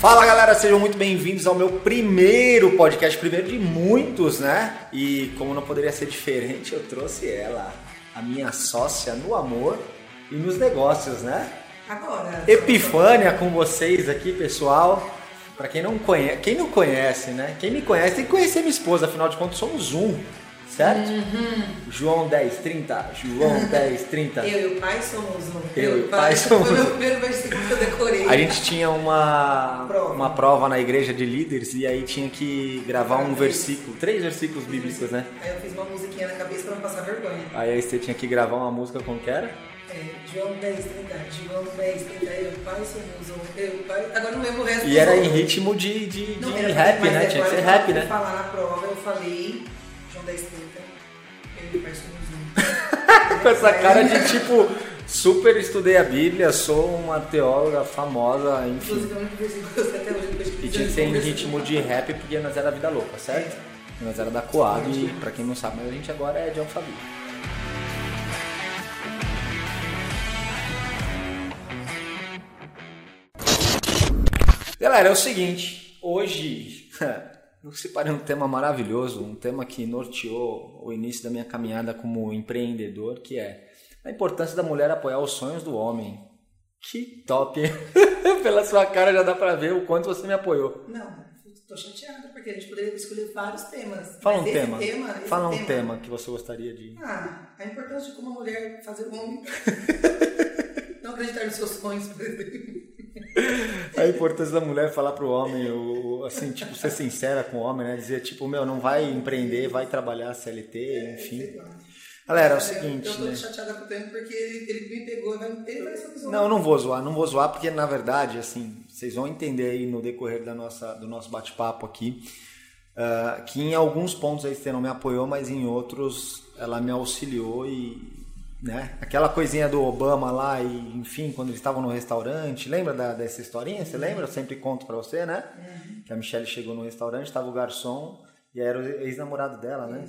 Fala galera, sejam muito bem-vindos ao meu primeiro podcast, primeiro de muitos, né? E como não poderia ser diferente, eu trouxe ela, a minha sócia no amor e nos negócios, né? Agora. Epifânia com vocês aqui, pessoal. Pra quem não conhece, quem não conhece, né? Quem me conhece tem que conhecer minha esposa, afinal de contas somos um, certo? João 1030, João 1030. Eu e o pai somos um. Eu e o pai somos Foi o meu primeiro versículo que eu decorei. A gente tinha uma Prova. uma prova na igreja de líderes e aí tinha que gravar um versículo, três versículos bíblicos, né? Aí eu fiz uma musiquinha na cabeça pra não passar vergonha. Aí você tinha que gravar uma música como que era? É, João 10, 30, João 10, 30, eu o pai somos um. Eu pai. Agora não lembro o resto E era em ritmo de, de, de Não, rap, né? Tinha que ser rap, eu né? fui falar na prova, eu falei João 10, 30, eu o pai somos um. Com essa cara de tipo, super estudei a Bíblia, sou uma teóloga famosa, enfim. Inclusive, é eu sei até hoje depois que E tinha que ser em ritmo de rap porque nós era vida louca, certo? Nós era da Coab e pra quem não sabe, mas a gente agora é de Alphaville. Galera, é o seguinte, hoje eu separei um tema maravilhoso, um tema que norteou o início da minha caminhada como empreendedor, que é a importância da mulher apoiar os sonhos do homem. Que top! Pela sua cara já dá pra ver o quanto você me apoiou. Não, tô chateada porque a gente poderia escolher vários temas. Fala um tema. tema Fala um tema que você gostaria de. Ah, a importância de como a mulher fazer o homem não acreditar nos seus sonhos, por exemplo. A importância da mulher falar pro homem, o, assim, tipo, ser sincera com o homem, né? Dizer, tipo, meu, não vai empreender, vai trabalhar CLT, enfim. Galera, é o Eu- seguinte, Eu tô né? chateada com o tempo porque ele, ele me pegou, vai, ele vai uma Não, não vou zoar, não vou zoar, porque na verdade, assim, vocês vão entender aí no decorrer da nossa, do nosso bate-papo aqui, ah, que em alguns pontos a Estê não me apoiou, mas em outros ela me auxiliou e, né, aquela coisinha do Obama lá e, enfim, quando eles estavam no restaurante, lembra da- dessa historinha? Você lembra? Eu sempre conto pra você, né? Que a Michelle chegou no restaurante, tava o garçom e era o ex-namorado dela, né?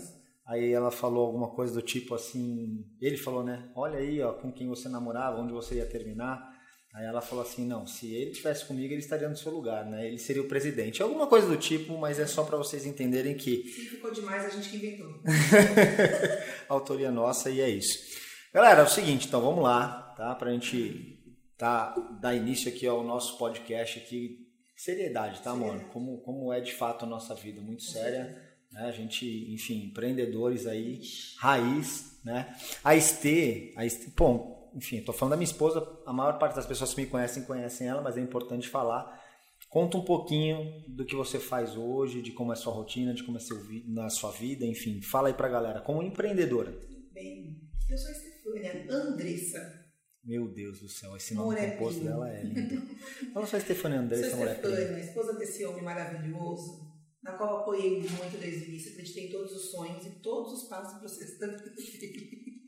Aí ela falou alguma coisa do tipo assim, ele falou, né? Olha aí, ó, com quem você namorava, onde você ia terminar. Aí ela falou assim, não, se ele estivesse comigo, ele estaria no seu lugar, né? Ele seria o presidente. Alguma coisa do tipo, mas é só pra vocês entenderem que Se ficou demais, a gente que inventou. autoria nossa e é isso. Galera, é o seguinte, então vamos lá, tá? Pra gente tá, dar início aqui ao nosso podcast aqui. Seriedade, tá, amor? Como, como é de fato a nossa vida, muito séria. Né? A gente, enfim, empreendedores aí, raiz, né? A Estê, a Estê, bom, enfim, tô falando da minha esposa, a maior parte das pessoas que me conhecem, conhecem ela, mas é importante falar. Conta um pouquinho do que você faz hoje, de como é sua rotina, de como é seu na sua vida, enfim. Fala aí pra galera, como empreendedora. Bem, eu sou a Estefânia Andressa. Meu Deus do céu, esse nome é composto dela é lindo. Fala só Stefania Sou Andressa, preta. Estefânia, esposa desse homem maravilhoso, na qual apoiei muito desde o início, acreditei em todos os sonhos e todos os passos do processo vida dele.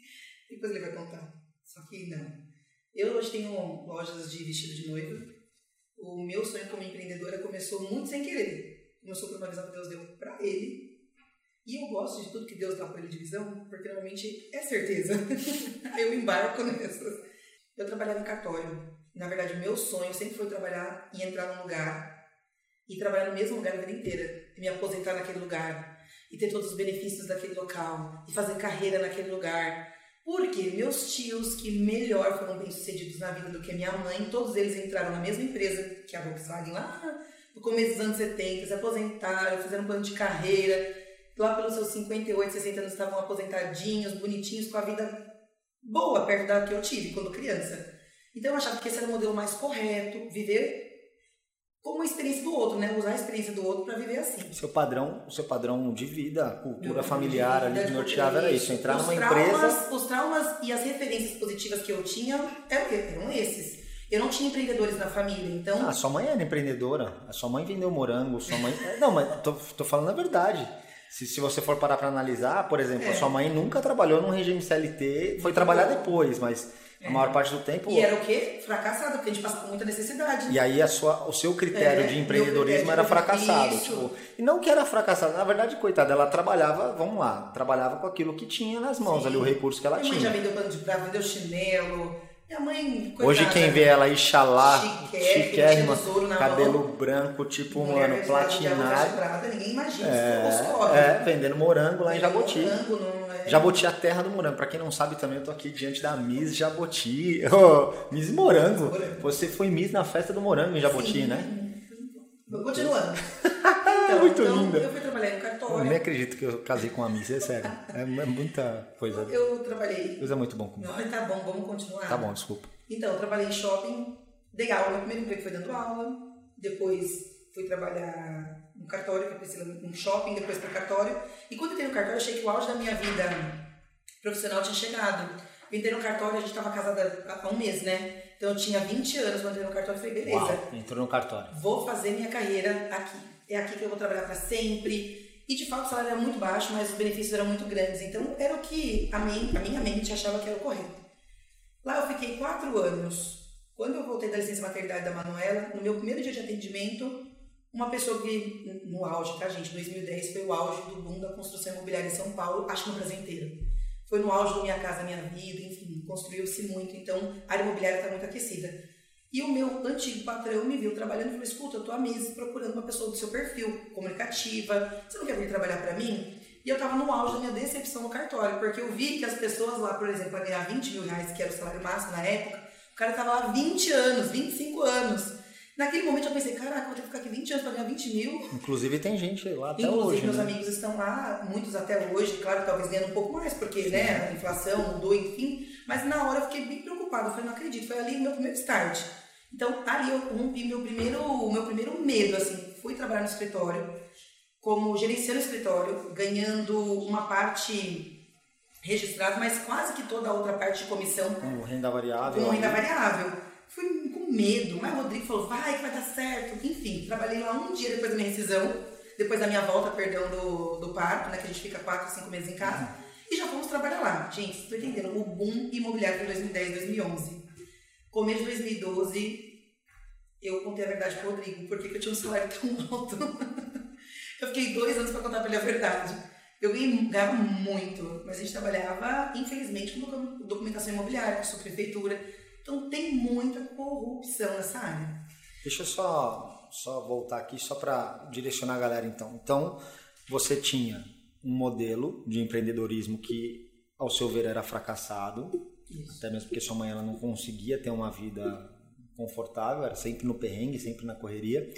Depois ele vai contar. Só que não. Eu hoje tenho lojas de vestido de noiva. O meu sonho como empreendedora começou muito sem querer. Começou por uma visão que Deus deu pra ele. E eu gosto de tudo que Deus dá pra ele de visão, porque normalmente é certeza. Aí eu embarco nessas. Eu trabalhava em cartório. Na verdade, meu sonho sempre foi trabalhar e entrar num lugar e trabalhar no mesmo lugar a vida inteira. E me aposentar naquele lugar. E ter todos os benefícios daquele local. E fazer carreira naquele lugar. Porque meus tios, que melhor foram bem-sucedidos na vida do que minha mãe, todos eles entraram na mesma empresa que a Volkswagen lá no começo dos anos 70, se aposentaram, fizeram um plano de carreira. Lá pelos seus 58, 60 anos estavam aposentadinhos, bonitinhos, com a vida boa perto da que eu tive quando criança. Então eu achava que esse era o modelo mais correto, viver como a experiência do outro, né? Usar a experiência do outro para viver assim. O seu padrão, o seu padrão de vida, a Meu cultura familiar vida, ali que norteava era isso, entrar numa traumas, empresa. Os traumas e as referências positivas que eu tinha eram, eram esses. Eu não tinha empreendedores na família, então Ah, sua mãe era empreendedora, a sua mãe vendeu morango, sua mãe. Não, mas tô, tô falando a verdade. Se, se você for parar pra analisar, por exemplo, a É. sua mãe nunca trabalhou num regime CLT, foi trabalhar depois, mas a maior parte do tempo. É. E era o quê? Fracassada, porque a gente passa por muita necessidade. E aí a sua, o seu critério É, de empreendedorismo critério era de fracassado. Tipo, e não que era fracassado, na verdade, coitada, ela trabalhava, vamos lá, trabalhava com aquilo que tinha nas mãos Sim. ali, o recurso que ela Minha mãe já tinha. vendeu pano de prato, vendeu chinelo, Minha mãe, Hoje quem vê ela aí xalá, Chiquérrima, cabelo mão. branco, tipo, mano, platinado. prata, ninguém imagina É, é, vendendo morango lá em Jaboti. Morango, não é? Jaboti é a terra do morango. Pra quem não sabe também, eu tô aqui diante da Miss Jaboti. Ô, Miss Morango. Morango. Você foi Miss na festa do morango em Jaboti, Sim. né? Continuando. Então, Muito então, linda. Eu fui trabalhar em Eu cartório. nem acredito que eu casei com a Miss, é sério. É, é muita coisa. Eu trabalhei. Coisa muito bom comigo. Não, tá bom, vamos continuar. Tá bom, desculpa. Então, eu trabalhei em shopping, dei aula. Meu primeiro emprego foi dando aula. Depois fui trabalhar no cartório, que eu pensei no shopping, depois para cartório. E quando eu entrei no cartório, eu achei que o auge da minha vida profissional tinha chegado. Eu entrei no cartório, a gente estava casada há um mês, né? Então eu tinha 20 anos quando eu entrei no cartório. Eu falei, beleza, Uau, entrou no cartório. vou fazer minha carreira aqui. É aqui que eu vou trabalhar para sempre. E de fato o salário era muito baixo, mas os benefícios eram muito grandes. Então era o que a, men- a minha mente achava que era o correto. Lá eu fiquei quatro anos. Quando eu voltei da licença maternidade da Manuela, no meu primeiro dia de atendimento, uma pessoa que, no auge, tá gente? 2010 foi o auge do boom da construção imobiliária em São Paulo, acho que no Brasil inteiro. Foi no auge do Minha Casa Minha Vida, enfim, construiu-se muito, então a área imobiliária está muito aquecida. E o meu antigo patrão me viu trabalhando e falou: escuta, eu tô há meses procurando uma pessoa do seu perfil, comunicativa, você não quer vir trabalhar para mim? E eu tava no auge da minha decepção no cartório, porque eu vi que as pessoas lá, por exemplo, para ganhar 20 mil reais, que era o salário máximo na época, o cara tava lá 20 anos, 25 anos. Naquele momento eu pensei, caraca, eu vou ter que ficar aqui 20 anos para ganhar 20 mil. Inclusive tem gente lá até Inclusive, hoje. meus né? amigos estão lá, muitos até hoje, claro, talvez ganhando um pouco mais, porque né, a inflação mudou, enfim. Mas na hora eu fiquei bem preocupada. Eu falei, não acredito, foi ali meu primeiro start. Então, ali eu rompi meu primeiro, meu primeiro medo, assim. Fui trabalhar no escritório, como gerenciando o escritório, ganhando uma parte registrada, mas quase que toda a outra parte de comissão Com renda variável. com renda variável. Fui com medo, mas o Rodrigo falou, vai que vai dar certo. Enfim, trabalhei lá um dia depois da minha rescisão, depois da minha volta, perdão, do, do parto, né, que a gente fica quatro, cinco meses em casa, e já fomos trabalhar lá. Gente, vocês estão entendendo, o boom imobiliário foi 2010, 2011. Começo de 2012, eu contei a verdade pro Rodrigo, por que que eu tinha um salário tão alto. eu fiquei dois anos para contar pra ele a verdade. Eu ganhava muito, mas a gente trabalhava, infelizmente, com docu- documentação imobiliária, com subprefeitura. Então tem muita corrupção nessa área. Deixa eu só, só voltar aqui, só para direcionar a galera então. Então, você tinha um modelo de empreendedorismo que, ao seu ver, era fracassado, Isso. até mesmo porque sua mãe ela não conseguia ter uma vida confortável, era sempre no perrengue, sempre na correria.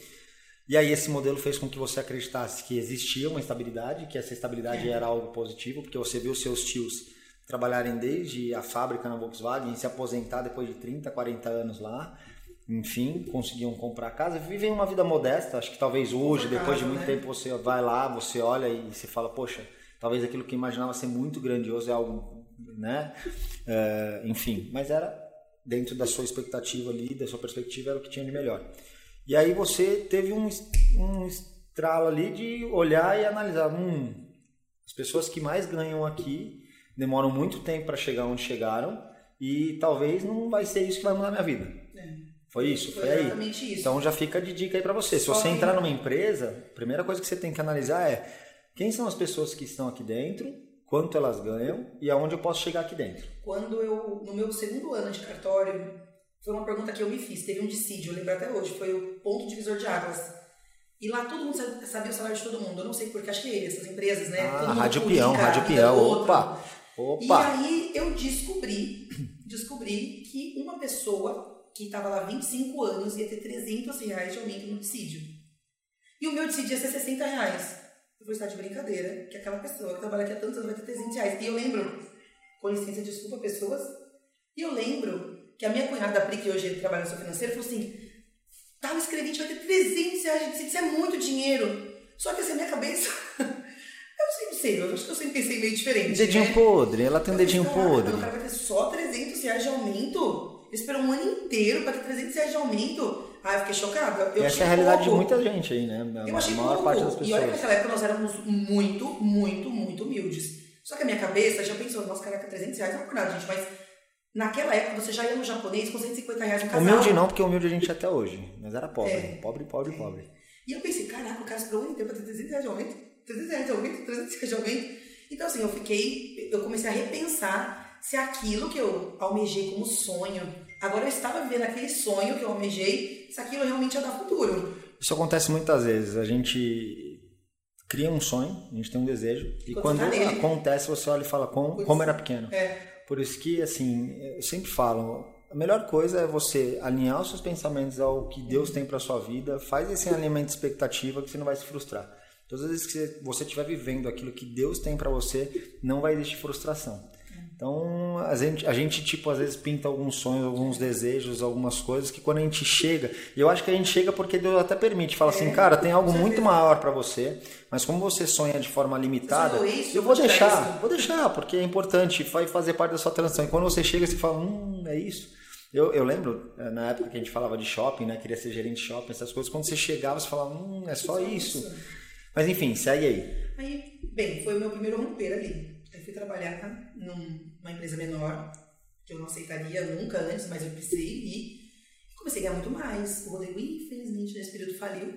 E aí esse modelo fez com que você acreditasse que existia uma estabilidade, que essa estabilidade É. era algo positivo, porque você viu seus tios trabalharem desde a fábrica na Volkswagen se aposentar depois de 30, 40 anos lá. Enfim, conseguiam comprar casa, vivem uma vida modesta. Acho que talvez hoje, depois de muito né? tempo, você vai lá, você olha e você fala, poxa, talvez aquilo que imaginava ser muito grandioso é algo, né? É, enfim, mas era dentro da sua expectativa ali, da sua perspectiva, era o que tinha de melhor. E aí você teve um, um estralo ali de olhar e analisar, hum, as pessoas que mais ganham aqui demoram muito tempo para chegar onde chegaram e talvez não vai ser isso que vai mudar minha vida. É. Foi isso? Foi Foi, aí? exatamente isso. Então já fica de dica aí para você. Se você entrar numa empresa, a primeira coisa que você tem que analisar é quem são as pessoas que estão aqui dentro, quanto elas ganham e aonde eu posso chegar aqui dentro. Quando eu, no meu segundo ano de cartório, foi uma pergunta que eu me fiz. Teve um dissídio, eu lembro até hoje, foi o ponto divisor de águas. E lá todo mundo sa- sabia o salário de todo mundo. Eu não sei porque, acho que essas empresas, né? Ah, Rádio Peão, a Rádio vida Peão. outro. Opa! E aí eu descobri, descobri que uma pessoa que estava lá 25 anos ia ter 300 reais de aumento no dissídio. E o meu dissídio ia ser 60 reais. Eu você tá de brincadeira, que aquela pessoa que trabalha aqui há tantos anos vai ter 300 reais. E eu lembro, com licença, desculpa pessoas, e eu lembro que a minha cunhada, a Pri, que hoje trabalha no seu financeiro, falou assim, tal escrevente vai ter 300 reais de dissídio, isso é muito dinheiro. Só que assim, a minha cabeça... Sei, eu acho que eu sempre pensei meio diferente. Dedinho né? podre, ela tem um dedinho falei, "Caraca, podre. O cara vai ter só 300 reais de aumento? Ele esperou um ano inteiro para ter 300 reais de aumento? Ah, eu fiquei chocada. Eu Essa é a realidade de pouco. muita gente aí, né? A Eu achei maior pouco. parte das E olha que pessoas. naquela época nós éramos muito, muito, muito humildes. Só que a minha cabeça já pensou, nossa, caraca, 300 reais não é por nada, gente. Mas naquela época você já ia no japonês com 150 reais no casal. Humilde não, porque humilde a gente é até hoje. Mas era pobre. É. Pobre, pobre, pobre. E eu pensei, caraca, o cara esperou um ano inteiro pra ter 300 reais de aumento? 300 reais de aumento? 300 reais de aumento? Então, assim, eu fiquei, eu comecei a repensar se aquilo que eu almejei como sonho, agora eu estava vivendo aquele sonho que eu almejei, se aquilo realmente ia dar futuro. Isso acontece muitas vezes. A gente cria um sonho, a gente tem um desejo, e quando, Quando tá acontece, você olha e fala como, como era pequeno. É, Por isso que, assim, eu sempre falo, a melhor coisa é você alinhar os seus pensamentos ao que Deus tem para sua vida, faz esse alinhamento de expectativa que você não vai se frustrar. Todas as vezes que você estiver vivendo aquilo que Deus tem para você, não vai existir frustração. Então, a gente, a gente, tipo, às vezes pinta alguns sonhos, alguns desejos, algumas coisas que quando a gente chega, e eu acho que a gente chega porque Deus até permite, fala assim, cara, tem algo muito maior para você, mas como você sonha de forma limitada, isso, eu vou deixar, isso. vou deixar, porque é importante, vai fazer parte da sua transição. E quando você chega, você fala, hum, é isso. Eu, eu lembro, eh, na época que a gente falava de shopping, né, queria ser gerente de shopping, essas coisas, quando você chegava, você falava, hum, é só isso. Mas enfim, segue aí. Aí, bem, foi o meu primeiro romper ali. Eu fui trabalhar num- numa empresa menor, que eu não aceitaria nunca antes, mas eu precisei ir. E comecei a ganhar muito mais. O Rodrigo, infelizmente, nesse período faliu.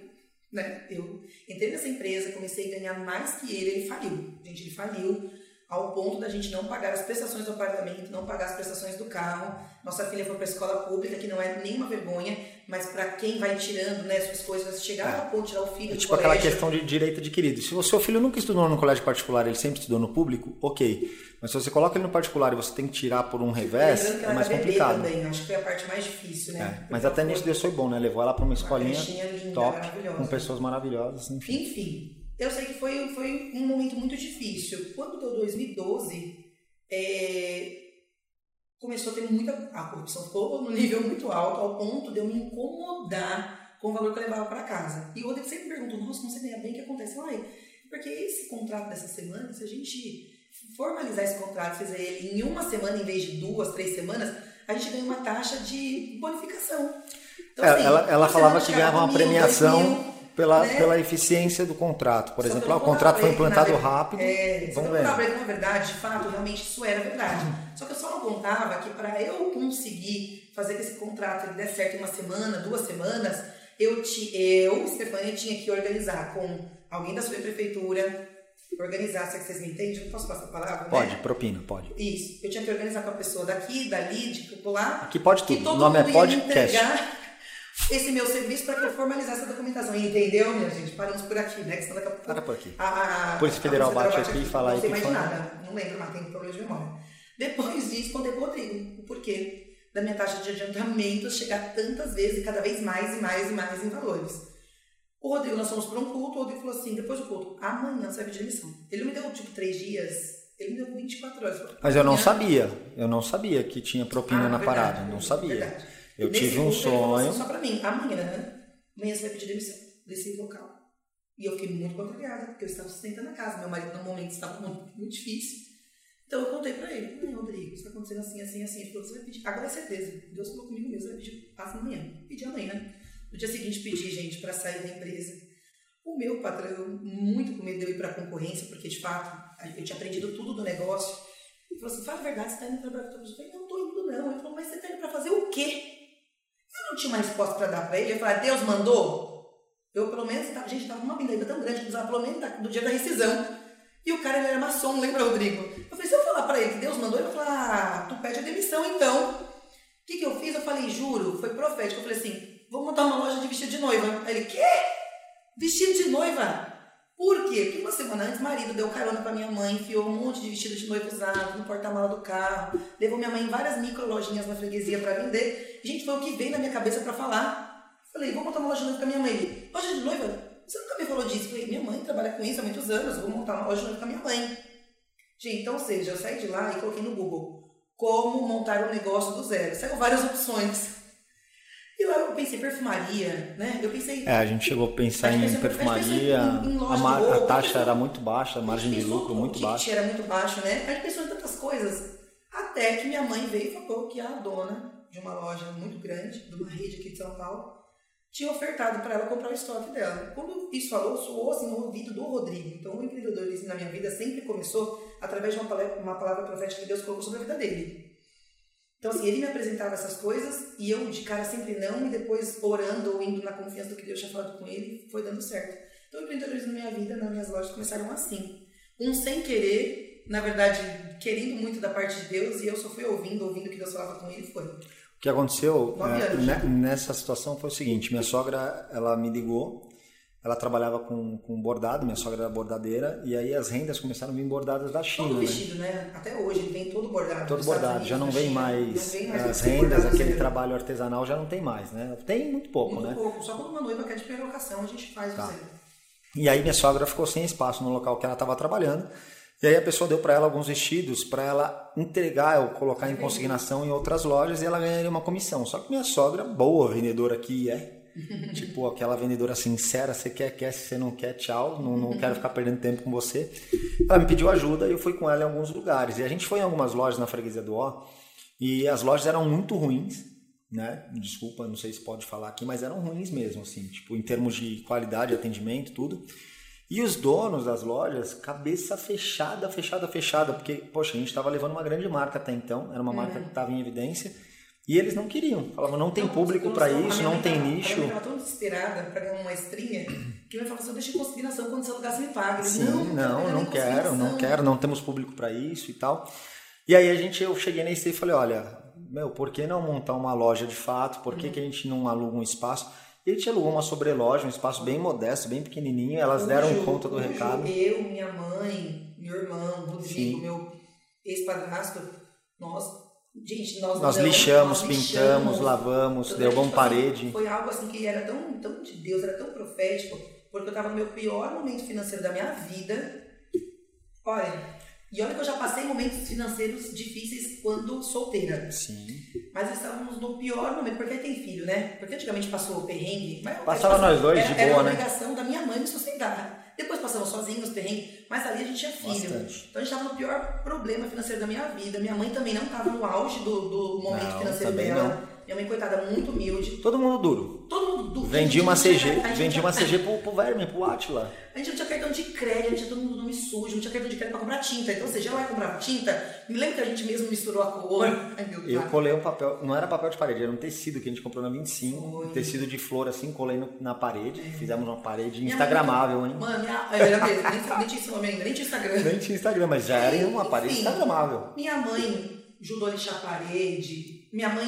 Né? Eu entrei nessa empresa, comecei a ganhar mais que ele, ele faliu. Gente, ele faliu ao ponto da gente não pagar as prestações do apartamento, não pagar as prestações do carro. Nossa filha foi para a escola pública, que não é nenhuma vergonha, mas para quem vai tirando né, suas coisas, chegar ao ponto de tirar o filho É tipo aquela colégio. questão de direito adquirido. Se o seu filho nunca estudou no colégio particular, ele sempre estudou no público, ok. Mas se você coloca ele no particular e você tem que tirar por um revés, que é ela mais era bebê complicado. também, acho que foi a parte mais difícil, né? É, Mas até nisso Deus foi bom, né? Levou ela para uma escolinha linda, top, com pessoas maravilhosas, enfim. Enfim, eu sei que foi, foi um momento muito difícil. Quando deu 2012, é, começou a ter muita. A corrupção ficou no nível muito alto, ao ponto de eu me incomodar com o valor que eu levava para casa. E o Rodrigo sempre perguntou: Nossa, não ganha bem, o que acontece? Ai, porque esse contrato dessa semana, se a gente formalizar esse contrato, fizer ele em uma semana em vez de duas, três semanas, a gente ganha uma taxa de bonificação. Então, É, assim, ela ela falava que ganhava uma mil, premiação mil, pela, né? pela eficiência do contrato. Por Só exemplo, ah, o contrato foi implantado verdade, rápido, É, vamos ver. na verdade, de fato, realmente isso era verdade. Só que eu só não contava que para eu conseguir fazer que esse contrato ele der certo em uma semana, duas semanas, eu, ti, eu Stefania, tinha que organizar com alguém da sua prefeitura, organizar, se é que vocês me entendem, não posso passar a palavra, né? Pode, propina, pode. Isso, eu tinha que organizar com a pessoa daqui, dali, de popular, Aqui pode tudo. todo O nome é podcast. entregar esse meu serviço para que eu formalizasse a documentação. Entendeu, minha gente? Paramos por aqui, né? Que senão daqui a pouco Para por aqui. a, a, Polícia a Federal bate aqui e fala aí Não sei mais de nada, não lembro mais, tenho problema de memória. Depois disso, contei pro Rodrigo o porquê da minha taxa de adiantamento chegar tantas vezes e cada vez mais e mais e mais em valores. O Rodrigo, nós fomos para um culto, o Rodrigo falou assim, depois do culto, amanhã você vai pedir demissão. Ele me deu, tipo, três dias, ele me deu 24 horas. Mas eu não "Amanhã sabia. Eu não sabia que tinha propina ah, na verdade, parada. Não sabia. verdade. Eu Nesse tive um assim, sonho. Só pra mim, amanhã, amanhã você vai pedir demissão desse local. E eu fiquei muito contrariada, porque eu estava sustentando a casa. Meu marido, no momento, estava muito, muito difícil. Então eu contei pra ele: Não, Rodrigo, isso tá acontecendo assim, assim, assim. Ele falou: Você vai pedir. Agora é certeza. Deus falou comigo mesmo: Você vai pedir passa amanhã. Pedi amanhã. No dia seguinte, pedi, gente, pra sair da empresa. O meu patrão, muito com medo de eu ir pra concorrência, porque de fato eu tinha aprendido tudo do negócio. Ele falou assim: Fala a verdade, você tá indo trabalhar todos Eu falei: Não, tô indo não. Ele falou: Mas você tá indo pra fazer o quê? Não tinha uma resposta pra dar pra ele. Eu falei: Deus mandou? Eu, pelo menos, tava, gente, tava uma pindaíba tão grande que precisava pelo menos do dia da rescisão. E o cara, ele era maçom, lembra, Rodrigo? Eu falei, se eu falar pra ele que Deus mandou, ele vai falar, ah, tu pede a demissão, então. O que que eu fiz? Eu falei, juro, foi profético. Eu falei assim, vou montar uma loja de vestido de noiva. Aí ele, quê? Vestido de noiva? Por quê? Porque uma semana antes, marido deu carona pra minha mãe, enfiou um monte de vestido de noiva usado no porta-mala do carro, levou minha mãe em várias micro lojinhas na freguesia pra vender. Gente, foi o que veio na minha cabeça pra falar. Falei, vou montar uma loja de noiva com a minha mãe. Loja de noiva? Você nunca me falou disso? Falei, minha mãe trabalha com isso há muitos anos, vou montar uma loja de noiva com a minha mãe. Gente, então, ou seja, eu saí de lá e coloquei no Google como montar um negócio do zero. Saiu várias opções. E lá eu pensei perfumaria, né? Eu pensei. É, a gente chegou a pensar A em pensou- a perfumaria, em- a, de mar- a roupa, taxa pensou- era muito baixa, a margem de pensou lucro muito baixa. era muito baixo, né? A gente pensou em tantas coisas. Até que minha mãe veio e falou que a dona de uma loja muito grande, de uma rede aqui de São Paulo, tinha ofertado para ela comprar o estoque dela. Quando isso falou, soou assim no ouvido do Rodrigo. Então, o empreendedorismo na minha vida sempre começou através de uma palavra, uma palavra profética que Deus colocou sobre a vida dele. Então, assim, ele me apresentava essas coisas e eu de cara sempre não, e depois orando ou indo na confiança do que Deus tinha falado com ele, foi dando certo. Então, empreendedorismo na minha vida, nas minhas lojas, começaram assim. Um sem querer na verdade, querendo muito da parte de Deus e eu só fui ouvindo, ouvindo o que Deus falava com ele foi. O que aconteceu é, já. nessa situação foi o seguinte: minha sogra ela me ligou, ela trabalhava com, com bordado, minha sogra era bordadeira, e aí as rendas começaram a vir bordadas da China. Todo né? vestido, né? Até hoje ele vem todo bordado. Todo bordado, já não vem China. mais, Não vem mais as rendas, aquele trabalho artesanal já não tem mais, né? Tem muito pouco, Muito né? pouco. Só quando uma noiva quer de primeira locação, a gente faz Tá. você. E aí minha sogra ficou sem espaço no local que ela estava trabalhando. E aí a pessoa deu para ela alguns vestidos para ela entregar ou colocar em consignação em outras lojas e ela ganharia uma comissão. Só que minha sogra, boa vendedora que é, tipo aquela vendedora sincera, você quer, quer, se você não quer, tchau, não, não quero ficar perdendo tempo com você. Ela me pediu ajuda e eu fui com ela em alguns lugares. E a gente foi em algumas lojas na freguesia do Ó e as lojas eram muito ruins, né? Desculpa, não sei se pode falar aqui, mas eram ruins mesmo, assim, tipo, em termos de qualidade, atendimento, tudo. E os donos das lojas, cabeça fechada, fechada, fechada, porque, poxa, a gente estava levando uma grande marca até então, era uma marca que estava em evidência, e eles não queriam. Falavam, não tem Não, público eu para isso, não tem tava- nicho. A minha mãe estava tão desesperada para ganhar uma estrinha que eu falava assim: deixa em consignação quando você alugar, você me paga. Eu, Sim, não, não em quero, não quero, não temos público para isso e tal. E aí a gente, eu cheguei na IC e falei, olha, meu, por que não montar uma loja de fato? Por que, que a gente não aluga um espaço? E a gente alugou uma sobreloja, um espaço bem modesto, bem pequenininho, elas deram conta do recado. Eu, minha mãe, meu irmão, Rodrigo, Sim. meu ex-padrasto, nós, gente, nós Nós não- lixamos, nós pintamos, lixamos. lavamos, derrubamos parede. Foi algo assim que era tão, tão de Deus, era tão profético, porque eu estava no meu pior momento financeiro da minha vida. Olha, e olha que eu já passei momentos financeiros difíceis quando solteira. Sim. Mas estávamos no pior momento, porque tem filho, né? Porque antigamente passou o perrengue. Mas, Passava nós dois era, de era boa, a né? obrigação da minha mãe me sustentar. Passamos sozinhos, perrengue, mas ali a gente tinha filho. Bastante. Então a gente estava no pior problema financeiro da minha vida. Minha mãe também não estava no auge do, do momento Não, financeiro dela. Minha mãe, coitada, muito humilde. Todo mundo duro. Todo mundo do Vendi uma CG, vendi uma CG pro, pro Verme, pro Atila. A gente não tinha cartão de crédito, tinha todo mundo nome sujo, não tinha cartão de crédito pra comprar tinta. Então, seja, ela vai comprar tinta. Me lembro que a gente mesmo misturou a cor. Ai, meu Deus. Eu colei um papel, não era papel de parede, era um tecido que a gente comprou na 25, Foi. um tecido de flor assim, colei no- na parede, fizemos uma parede Minha instagramável, mãe- hein? Mano, minha, é, era mesmo, nem, nem tinha esse nome ainda, nem tinha Instagram. Nem tinha Instagram, mas já era uma parede instagramável. Minha mãe ajudou a lixar a parede. Minha mãe,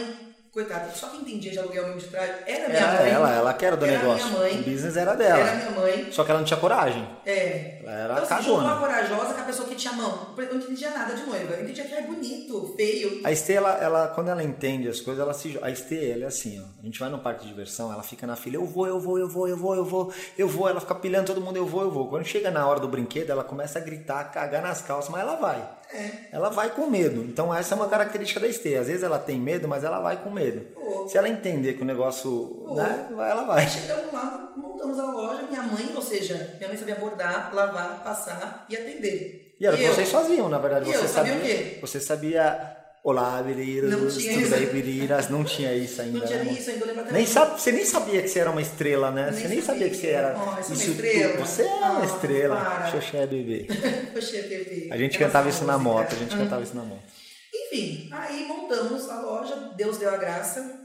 coitada, só quem entendia de aluguel mesmo de trás era minha Era mãe. ela, ela que era do Era negócio. minha mãe. O business era Era dela. minha mãe. Só que ela não tinha coragem. É. Ela era Então, assim, juntou a cagona. corajosa com a pessoa que tinha mão. Eu não entendia nada de noiva. Eu entendia que é bonito, feio. A Estê, ela, ela, quando ela entende as coisas, ela se A Estê, ela é assim, ó. A gente vai no parque de diversão, ela fica na fila, eu vou, eu vou, eu vou, eu vou, eu vou, eu vou. Ela fica pilhando todo mundo, eu vou, eu vou. Quando chega na hora do brinquedo, ela começa a gritar, cagar nas calças, mas ela vai. É. Ela vai com medo. Então essa é uma característica da Estê. Às vezes ela tem medo, mas ela vai com medo. Pô. Se ela entender que o negócio, né, vai, ela vai. Chegamos lá, montamos a loja, minha mãe, ou seja, minha mãe sabia bordar, lavar, passar e atender. E era o que eu, vocês faziam, na verdade. E Você eu sabia sabia, o quê? Você sabia. Olá, Biriras, Não tinha tudo isso. bem, Biriras? Não tinha isso ainda. Não tinha né, isso ainda, eu lembro Nem sabe, você nem sabia que você era uma estrela, né? Nem você nem sabia que você era. sabia. Oh, sou uma isso estrela. tudo. Você é uma Ah, estrela. para. Xoxé bebê. Poxa, TV. A gente Aquela cantava isso na música. moto, a gente cantava isso na moto. Enfim, aí montamos a loja, Deus deu a graça.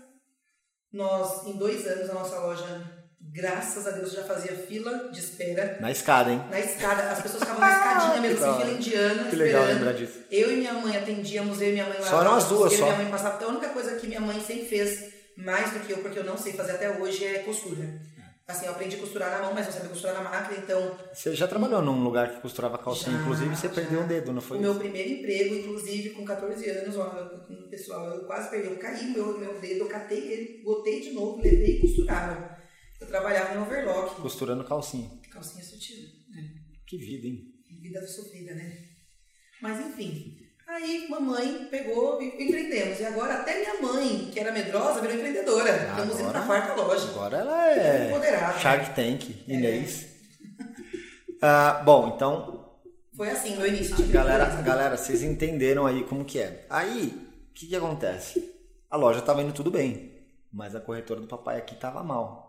Nós, em dois anos, a nossa loja, graças a Deus, já fazia fila de espera. Na escada, hein? Na escada, as pessoas ficavam na escadinha mesmo, Que assim, fila indiana, Que legal esperando. lembrar disso. Eu e minha mãe atendíamos, eu e minha mãe Só eram as duas, eu só. e minha mãe passava. Então, a única coisa que minha mãe sempre fez, mais do que eu, porque eu não sei fazer até hoje, é costura. Assim, eu aprendi a costurar na mão, mas não sabia costurar na máquina, então Você já trabalhou num lugar que costurava calcinha, Já, inclusive você já. perdeu um dedo, não foi? O meu primeiro emprego, inclusive, com 14 anos, ó, pessoal, eu quase perdi. Eu caí meu, meu dedo, eu catei ele, botei de novo, levei e costuraram. Eu trabalhava em overlock, Costurando calcinha. calcinha sutil. Né? Que vida, hein? Vida sofrida, né? Mas enfim. Aí mamãe pegou e empreendemos. E agora até minha mãe, que era medrosa, virou empreendedora. Estamos indo pra quarta loja. Agora ela é Empoderada. Shark Tank, Inês. Ah, bom, então Foi assim meu início de Galera, galera, vocês entenderam aí como que é. Aí, o que que acontece? A loja tava indo tudo bem, mas a corretora do papai aqui tava mal.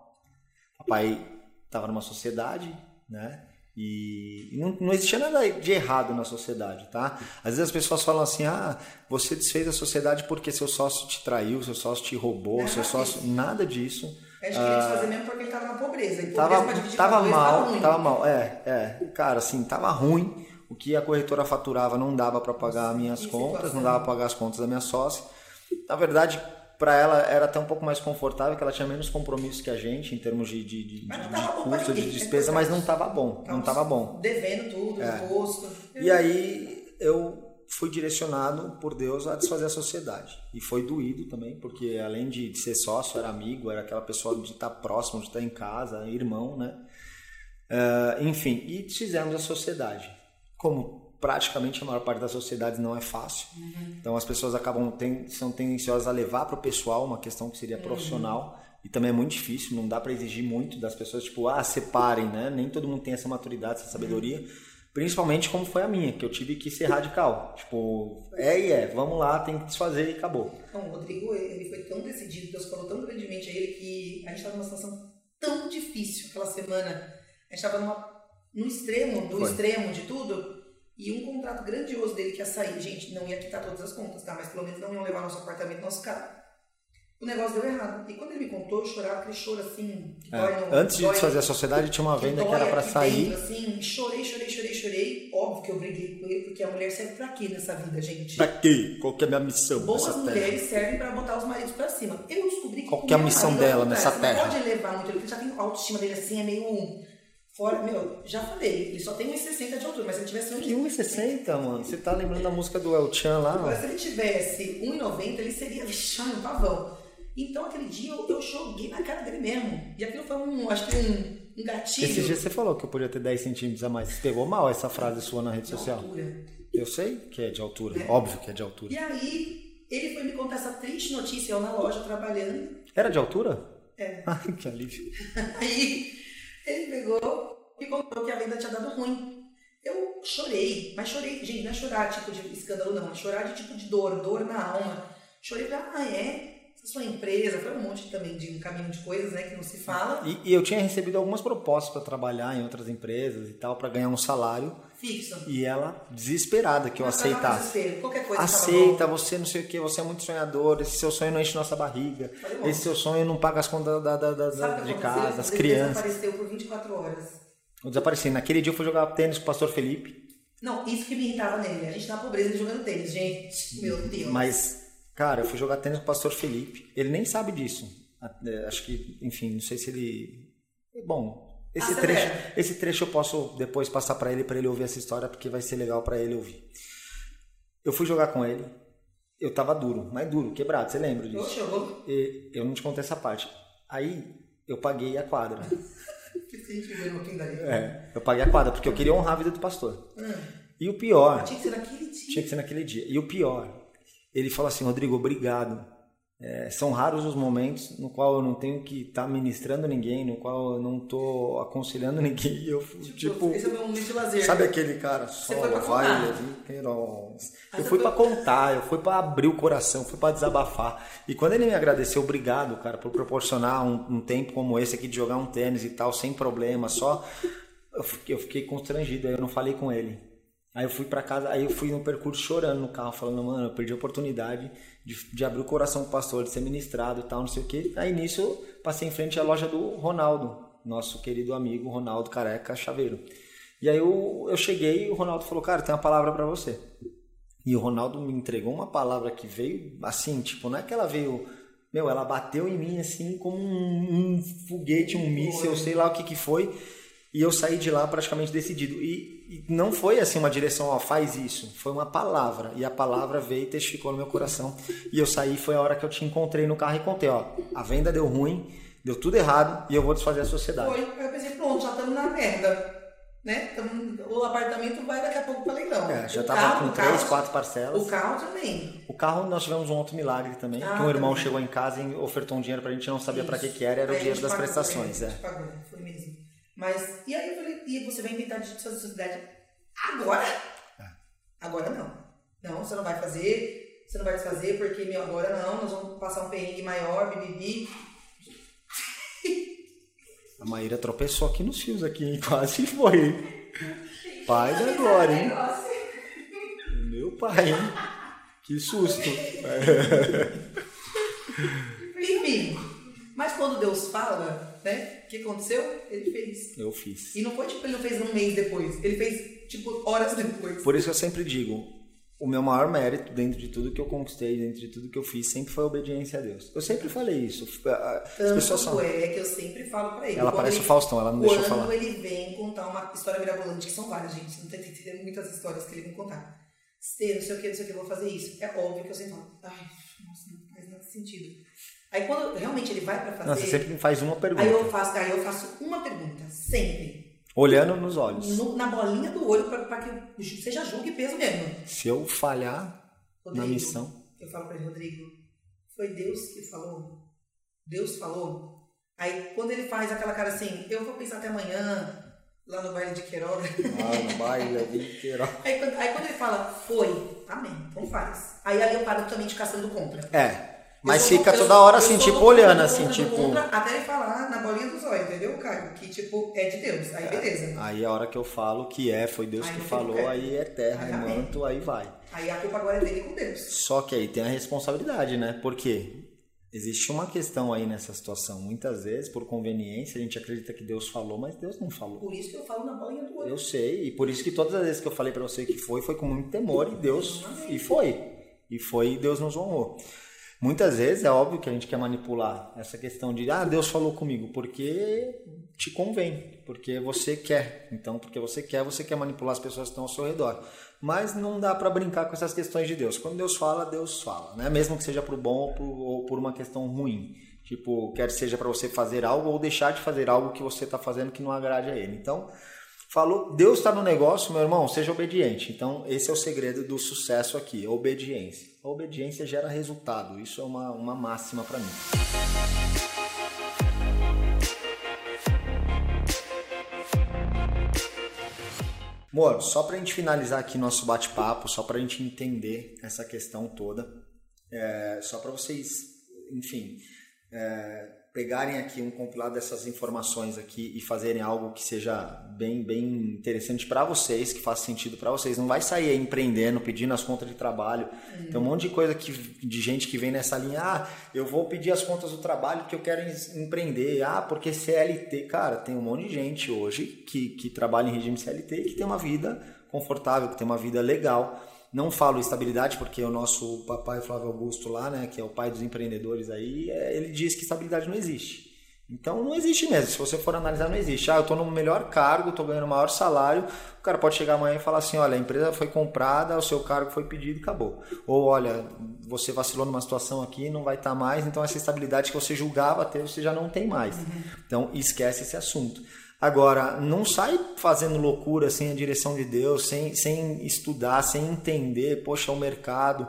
Papai tava numa sociedade, né? E não, não existia nada de errado na sociedade, tá? Às vezes as pessoas falam assim: ah, você desfez a sociedade porque seu sócio te traiu, seu sócio te roubou, Nada seu sócio. disso. Nada disso. A gente queria desfazer mesmo porque ele tava na pobreza. E pobreza Tava, dividir tava dois, mal, ruim. tava mal. É, é. Cara, assim, tava ruim. o que a corretora faturava não dava para pagar as minhas Que contas, não dava para pagar as contas da minha sócia. Na verdade, para ela era até um pouco mais confortável, que ela tinha menos compromisso que a gente em termos de, de, de, de custo, de ninguém, é despesa, mas não estava bom, não estava bom. Devendo tudo, imposto. E aí eu fui direcionado por Deus a desfazer a sociedade. E foi doído também, porque além de ser sócio, era amigo, era aquela pessoa de estar próximo, de estar em casa, irmão, né? Ah, enfim, e desfizemos a sociedade. Como praticamente a maior parte das sociedades não é fácil, então as pessoas acabam ten- são tendenciosas a levar para o pessoal uma questão que seria profissional e também é muito difícil, não dá para exigir muito das pessoas, tipo, ah, separem, né? Nem todo mundo tem essa maturidade, essa sabedoria. Principalmente como foi a minha, que eu tive que ser radical. Tipo, é e é, vamos lá, tem que desfazer e acabou. Então, o Rodrigo, ele foi tão decidido, Deus falou tão grandemente a ele que a gente estava numa situação tão difícil aquela semana. A gente estava no extremo, do Foi. extremo de tudo. E um contrato grandioso dele que ia sair. Gente, não ia quitar todas as contas, tá? Mas pelo menos não iam levar nosso apartamento, nosso carro. O negócio deu errado. E quando ele me contou, eu chorava, aquele choro assim. que dói É, Antes de dói- desfazer a sociedade, tinha uma venda que dói era para sair. Dentro, assim, chorei, chorei, chorei, chorei. Óbvio que eu briguei com ele, porque a mulher serve pra quê nessa vida, gente? Pra quê? Qual que é a minha missão Boas nessa terra? mulheres servem pra botar os maridos pra cima. Eu descobri que. Qual que é a missão dela nessa terra? Não pode levar muito ele, já tem autoestima dele assim, é meio. Fora, meu, já falei, ele só tem 1,60 de altura, mas se ele tivesse um. Que 1,60, mano. Você tá lembrando da música do El Chan lá? Agora, ó? se ele tivesse 1,90, ele seria, vixi, um pavão. Então, aquele dia eu, eu joguei na cara dele mesmo. E aquilo foi um, acho que um, um gatilho. Esse dia você falou que eu podia ter 10 centímetros a mais. Você pegou mal essa frase sua na rede de social? altura. Eu sei que é de altura. Óbvio que é de altura. E aí, ele foi me contar essa triste notícia, eu na loja trabalhando. Era de altura? É. Ai, que alívio. Aí ele pegou e contou que a venda tinha dado ruim. Eu chorei, mas chorei, gente, não é chorar tipo de escândalo, não, é chorar de tipo de dor, dor na alma. Chorei pra, ah, é? Sua empresa, foi um monte também de um caminho de coisas, né, que não se fala. E, e eu tinha recebido algumas propostas para trabalhar em outras empresas e tal, para ganhar um salário. Fixo. E ela, desesperada que eu Mas aceitasse. Qualquer coisa Aceita, você não sei o que, você é muito sonhador, esse seu sonho não enche nossa barriga, Falei, bom. esse seu sonho não paga as contas da, da, da- que de casa, as Ele crianças. desapareceu por 24 horas. Eu desapareci. Naquele dia eu fui jogar tênis com o pastor Felipe, Não, isso que me irritava nele. A gente na pobreza jogando tênis, gente. Meu Deus. mas, cara, eu fui jogar tênis com o pastor Felipe. Ele nem sabe disso. Acho que, enfim, não sei se ele. Bom, esse Acelera. trecho, esse trecho eu posso depois passar para ele, para ele ouvir essa história, porque vai ser legal para ele ouvir. Eu fui jogar com ele. Eu tava duro, mais duro, quebrado, você lembra disso? Oxe, eu. E eu não te contei essa parte. Aí eu paguei a quadra. É, eu paguei a quadra porque eu queria honrar a vida do pastor. Hum. E o pior, Tinha que ser naquele dia. tinha que ser naquele dia. E o pior, ele falou assim, Rodrigo, obrigado. É, são raros os momentos no qual eu não tenho que estar ministrando ninguém, no qual eu não tô aconselhando ninguém. Eu, tipo, Esse é o meu momento de lazer. sabe aquele cara só vai contar. ali, Queiroz. Ah, Eu fui pra contar, eu fui pra abrir o coração, fui pra desabafar. E quando ele me agradeceu, obrigado, cara, por proporcionar um, um tempo como esse aqui de jogar um tênis e tal, sem problema, só eu fiquei, eu fiquei constrangido, aí eu não falei com ele. Aí eu fui pra casa, aí eu fui no percurso chorando no carro, falando, mano, eu perdi a oportunidade de, de abrir o coração do pastor, de ser ministrado e tal, não sei o quê. Aí nisso eu passei em frente à loja do Ronaldo, nosso querido amigo Ronaldo Careca Chaveiro. E aí eu, eu cheguei e o Ronaldo falou, cara, tem uma palavra pra você. E o Ronaldo me entregou uma palavra que veio assim, tipo, não é que ela veio. Meu, ela bateu em mim assim como um, um foguete, um míssil, sei lá o que que foi. E eu saí de lá praticamente decidido. E, e não foi assim uma direção, ó, faz isso. Foi uma palavra. E a palavra veio e testificou no meu coração. E eu saí, foi a hora que eu te encontrei no carro e contei, ó, a venda deu ruim, deu tudo errado e eu vou desfazer a sociedade. Foi. Eu pensei, pronto, já estamos na merda. Né? O apartamento vai daqui a pouco para leilão. É, já O tava carro- com o três, carro- quatro parcelas. O carro também. O carro nós tivemos um outro milagre também, Ah, que um irmão também. chegou em casa e ofertou um dinheiro pra gente, não sabia pra que que era, era o Aí a dinheiro das prestações, A é. gente pagou, foi mesmo. Mas, e aí eu falei, e você vai inventar de fazer sociedade agora? É. Agora não. Não, você não vai fazer, você não vai desfazer, porque, meu, agora não, nós vamos passar um perrengue maior, bibibi. A Maíra tropeçou aqui nos fios aqui, hein? quase foi. Pai da glória, hein? Meu pai, hein? Que susto. Enfim, mas quando Deus fala, né? O que aconteceu? Ele fez. Eu fiz. E não foi tipo, ele não fez um mês depois. Ele fez, tipo, horas depois. Por isso que eu sempre digo, o meu maior mérito dentro de tudo que eu conquistei, dentro de tudo que eu fiz, sempre foi a obediência a Deus. Eu sempre falei isso. As Tanto pessoas são... é que eu sempre falo pra ele. Ela Quando parece ele- o Faustão, ela não deixa eu Quando falar. ele vem contar uma história mirabolante, que são várias, gente, você não tá entendendo muitas histórias que ele vem contar. Stê, não sei o que, não sei o que, eu vou fazer isso. É óbvio que eu sempre falo, ai, nossa, não faz nada sentido. Aí quando realmente ele vai pra fazer, Não, você sempre me faz uma pergunta. aí, eu faço, aí eu faço uma pergunta, sempre. Olhando nos olhos. no- na bolinha do olho, pra, pra que eu- seja julgue peso mesmo. Se eu falhar na Rodrigo, missão, Eu falo pra ele, Rodrigo, foi Deus que falou? Deus falou? Aí quando ele faz aquela cara assim, eu vou pensar até amanhã, lá no baile de Queiroga. ah, no baile, inteiro. Aí quando, aí quando ele fala, foi, amém, então faz. Aí ali eu paro totalmente caçando contra. É, mas fica toda hora assim, tipo, do olhando assim, tipo... contra, até ele falar na bolinha do zóio, entendeu, Caio? Que tipo, é de Deus. Aí beleza. Aí a hora que eu falo que é, foi Deus Aí que falou, aí é terra, Aí é manto, aí vai. Aí a culpa agora é dele com Deus. Só que aí tem a responsabilidade, né? Porque existe uma questão aí nessa situação. Muitas vezes, por conveniência, a gente acredita que Deus falou, mas Deus não falou. Por isso que eu falo na bolinha do olho. Eu sei, e por isso que todas as vezes que eu falei pra você que foi, foi com muito temor e Deus e foi. E foi e Deus nos honrou. Muitas vezes é óbvio que a gente quer manipular essa questão de ah, Deus falou comigo, porque te convém, porque você quer. Então, porque você quer, você quer manipular as pessoas que estão ao seu redor. Mas não dá pra brincar com essas questões de Deus. Quando Deus fala, Deus fala, né? Mesmo que seja pro bom ou, pro, ou por uma questão ruim. Tipo, quer seja para você fazer algo ou deixar de fazer algo que você está fazendo que não agrade a ele. Então, falou, Deus está no negócio, meu irmão, seja obediente. Então, esse é o segredo do sucesso aqui, a obediência. A obediência gera resultado, isso é uma, uma máxima para mim. Moro, só para a gente finalizar aqui nosso bate-papo, só para a gente entender essa questão toda, é, só para vocês, enfim, é, pegarem aqui um compilado dessas informações aqui e fazerem algo que seja bem, bem interessante para vocês, que faça sentido para vocês. Não vai sair aí empreendendo, pedindo as contas de trabalho. Tem um monte de coisa que, de gente que vem nessa linha. Ah, eu vou pedir as contas do trabalho porque eu quero em- empreender. Ah, porque CLT. Cara, tem um monte de gente hoje que, que trabalha em regime CLT e que tem uma vida confortável, que tem uma vida legal. Não falo estabilidade porque o nosso papai Flávio Augusto lá, né, que é o pai dos empreendedores aí, é, ele diz que estabilidade não existe. Então não existe mesmo. Se você for analisar, não existe. Ah, eu estou no melhor cargo, estou ganhando o maior salário. O cara pode chegar amanhã e falar assim: olha, a empresa foi comprada, o seu cargo foi pedido e acabou. Ou olha, você vacilou numa situação aqui, não vai estar mais, então essa estabilidade que você julgava ter, você já não tem mais. Então esquece esse assunto. Agora, não sai fazendo loucura sem a direção de Deus, sem, sem estudar, sem entender, poxa, o mercado.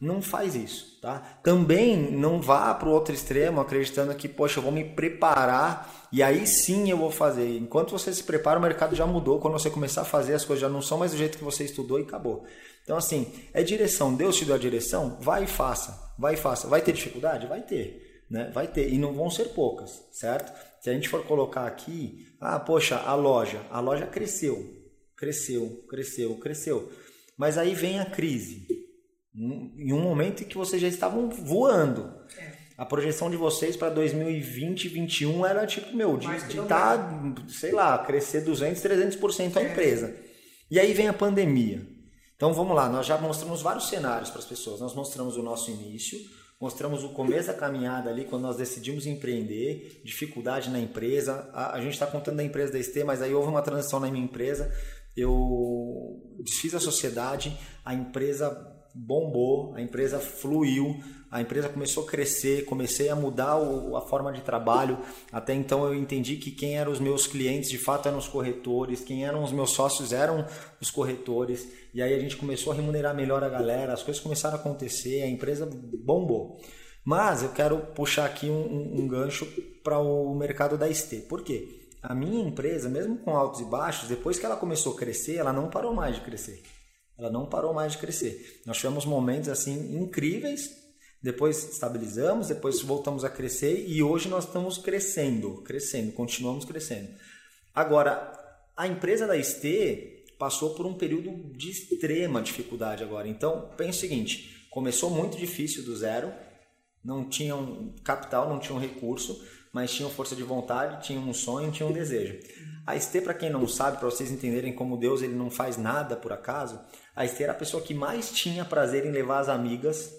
Não faz isso, tá? Também não vá para o outro extremo acreditando que, poxa, eu vou me preparar e aí sim eu vou fazer. Enquanto você se prepara, o mercado já mudou. Quando você começar a fazer, as coisas já não são mais do jeito que você estudou e acabou. Então, assim, é direção. Deus te deu a direção? Vai e faça. Vai e faça. Vai ter dificuldade? Vai ter. Né? Vai ter. E não vão ser poucas, certo? Se a gente for colocar aqui, ah, poxa, a loja. A loja cresceu. Cresceu, cresceu, cresceu. Mas aí vem a crise. Em um momento em que vocês já estavam voando. A projeção de vocês para 2020 e 2021 era tipo, meu, de estar, sei lá, crescer 200, 300% a empresa. E aí vem a pandemia. Então vamos lá, nós já mostramos vários cenários para as pessoas. Nós mostramos o nosso início, mostramos o começo da caminhada ali, quando nós decidimos empreender, dificuldade na empresa. A, a gente está contando da empresa da ST, mas aí houve uma transição na minha empresa. Eu desfiz a sociedade, a empresa bombou, a empresa fluiu, a empresa começou a crescer, comecei a mudar o, a forma de trabalho. Até então eu entendi que quem eram os meus clientes de fato eram os corretores, quem eram os meus sócios eram os corretores. E aí a gente começou a remunerar melhor a galera, as coisas começaram a acontecer, a empresa bombou. Mas eu quero puxar aqui um, um, gancho para o mercado da ST. Por quê? A minha empresa, mesmo com altos e baixos, depois que ela começou a crescer, ela não parou mais de crescer. Ela não parou mais de crescer. Nós tivemos momentos assim incríveis, depois estabilizamos, depois voltamos a crescer e hoje nós estamos crescendo, crescendo, continuamos crescendo. Agora, a empresa da ST passou por um período de extrema dificuldade agora. Então, pense o seguinte, começou muito difícil do zero, não tinham capital, não tinham recurso, mas tinham força de vontade, tinham um sonho, tinham um desejo. A Esther, para quem não sabe, para vocês entenderem como Deus ele não faz nada por acaso, a Esther era a pessoa que mais tinha prazer em levar as amigas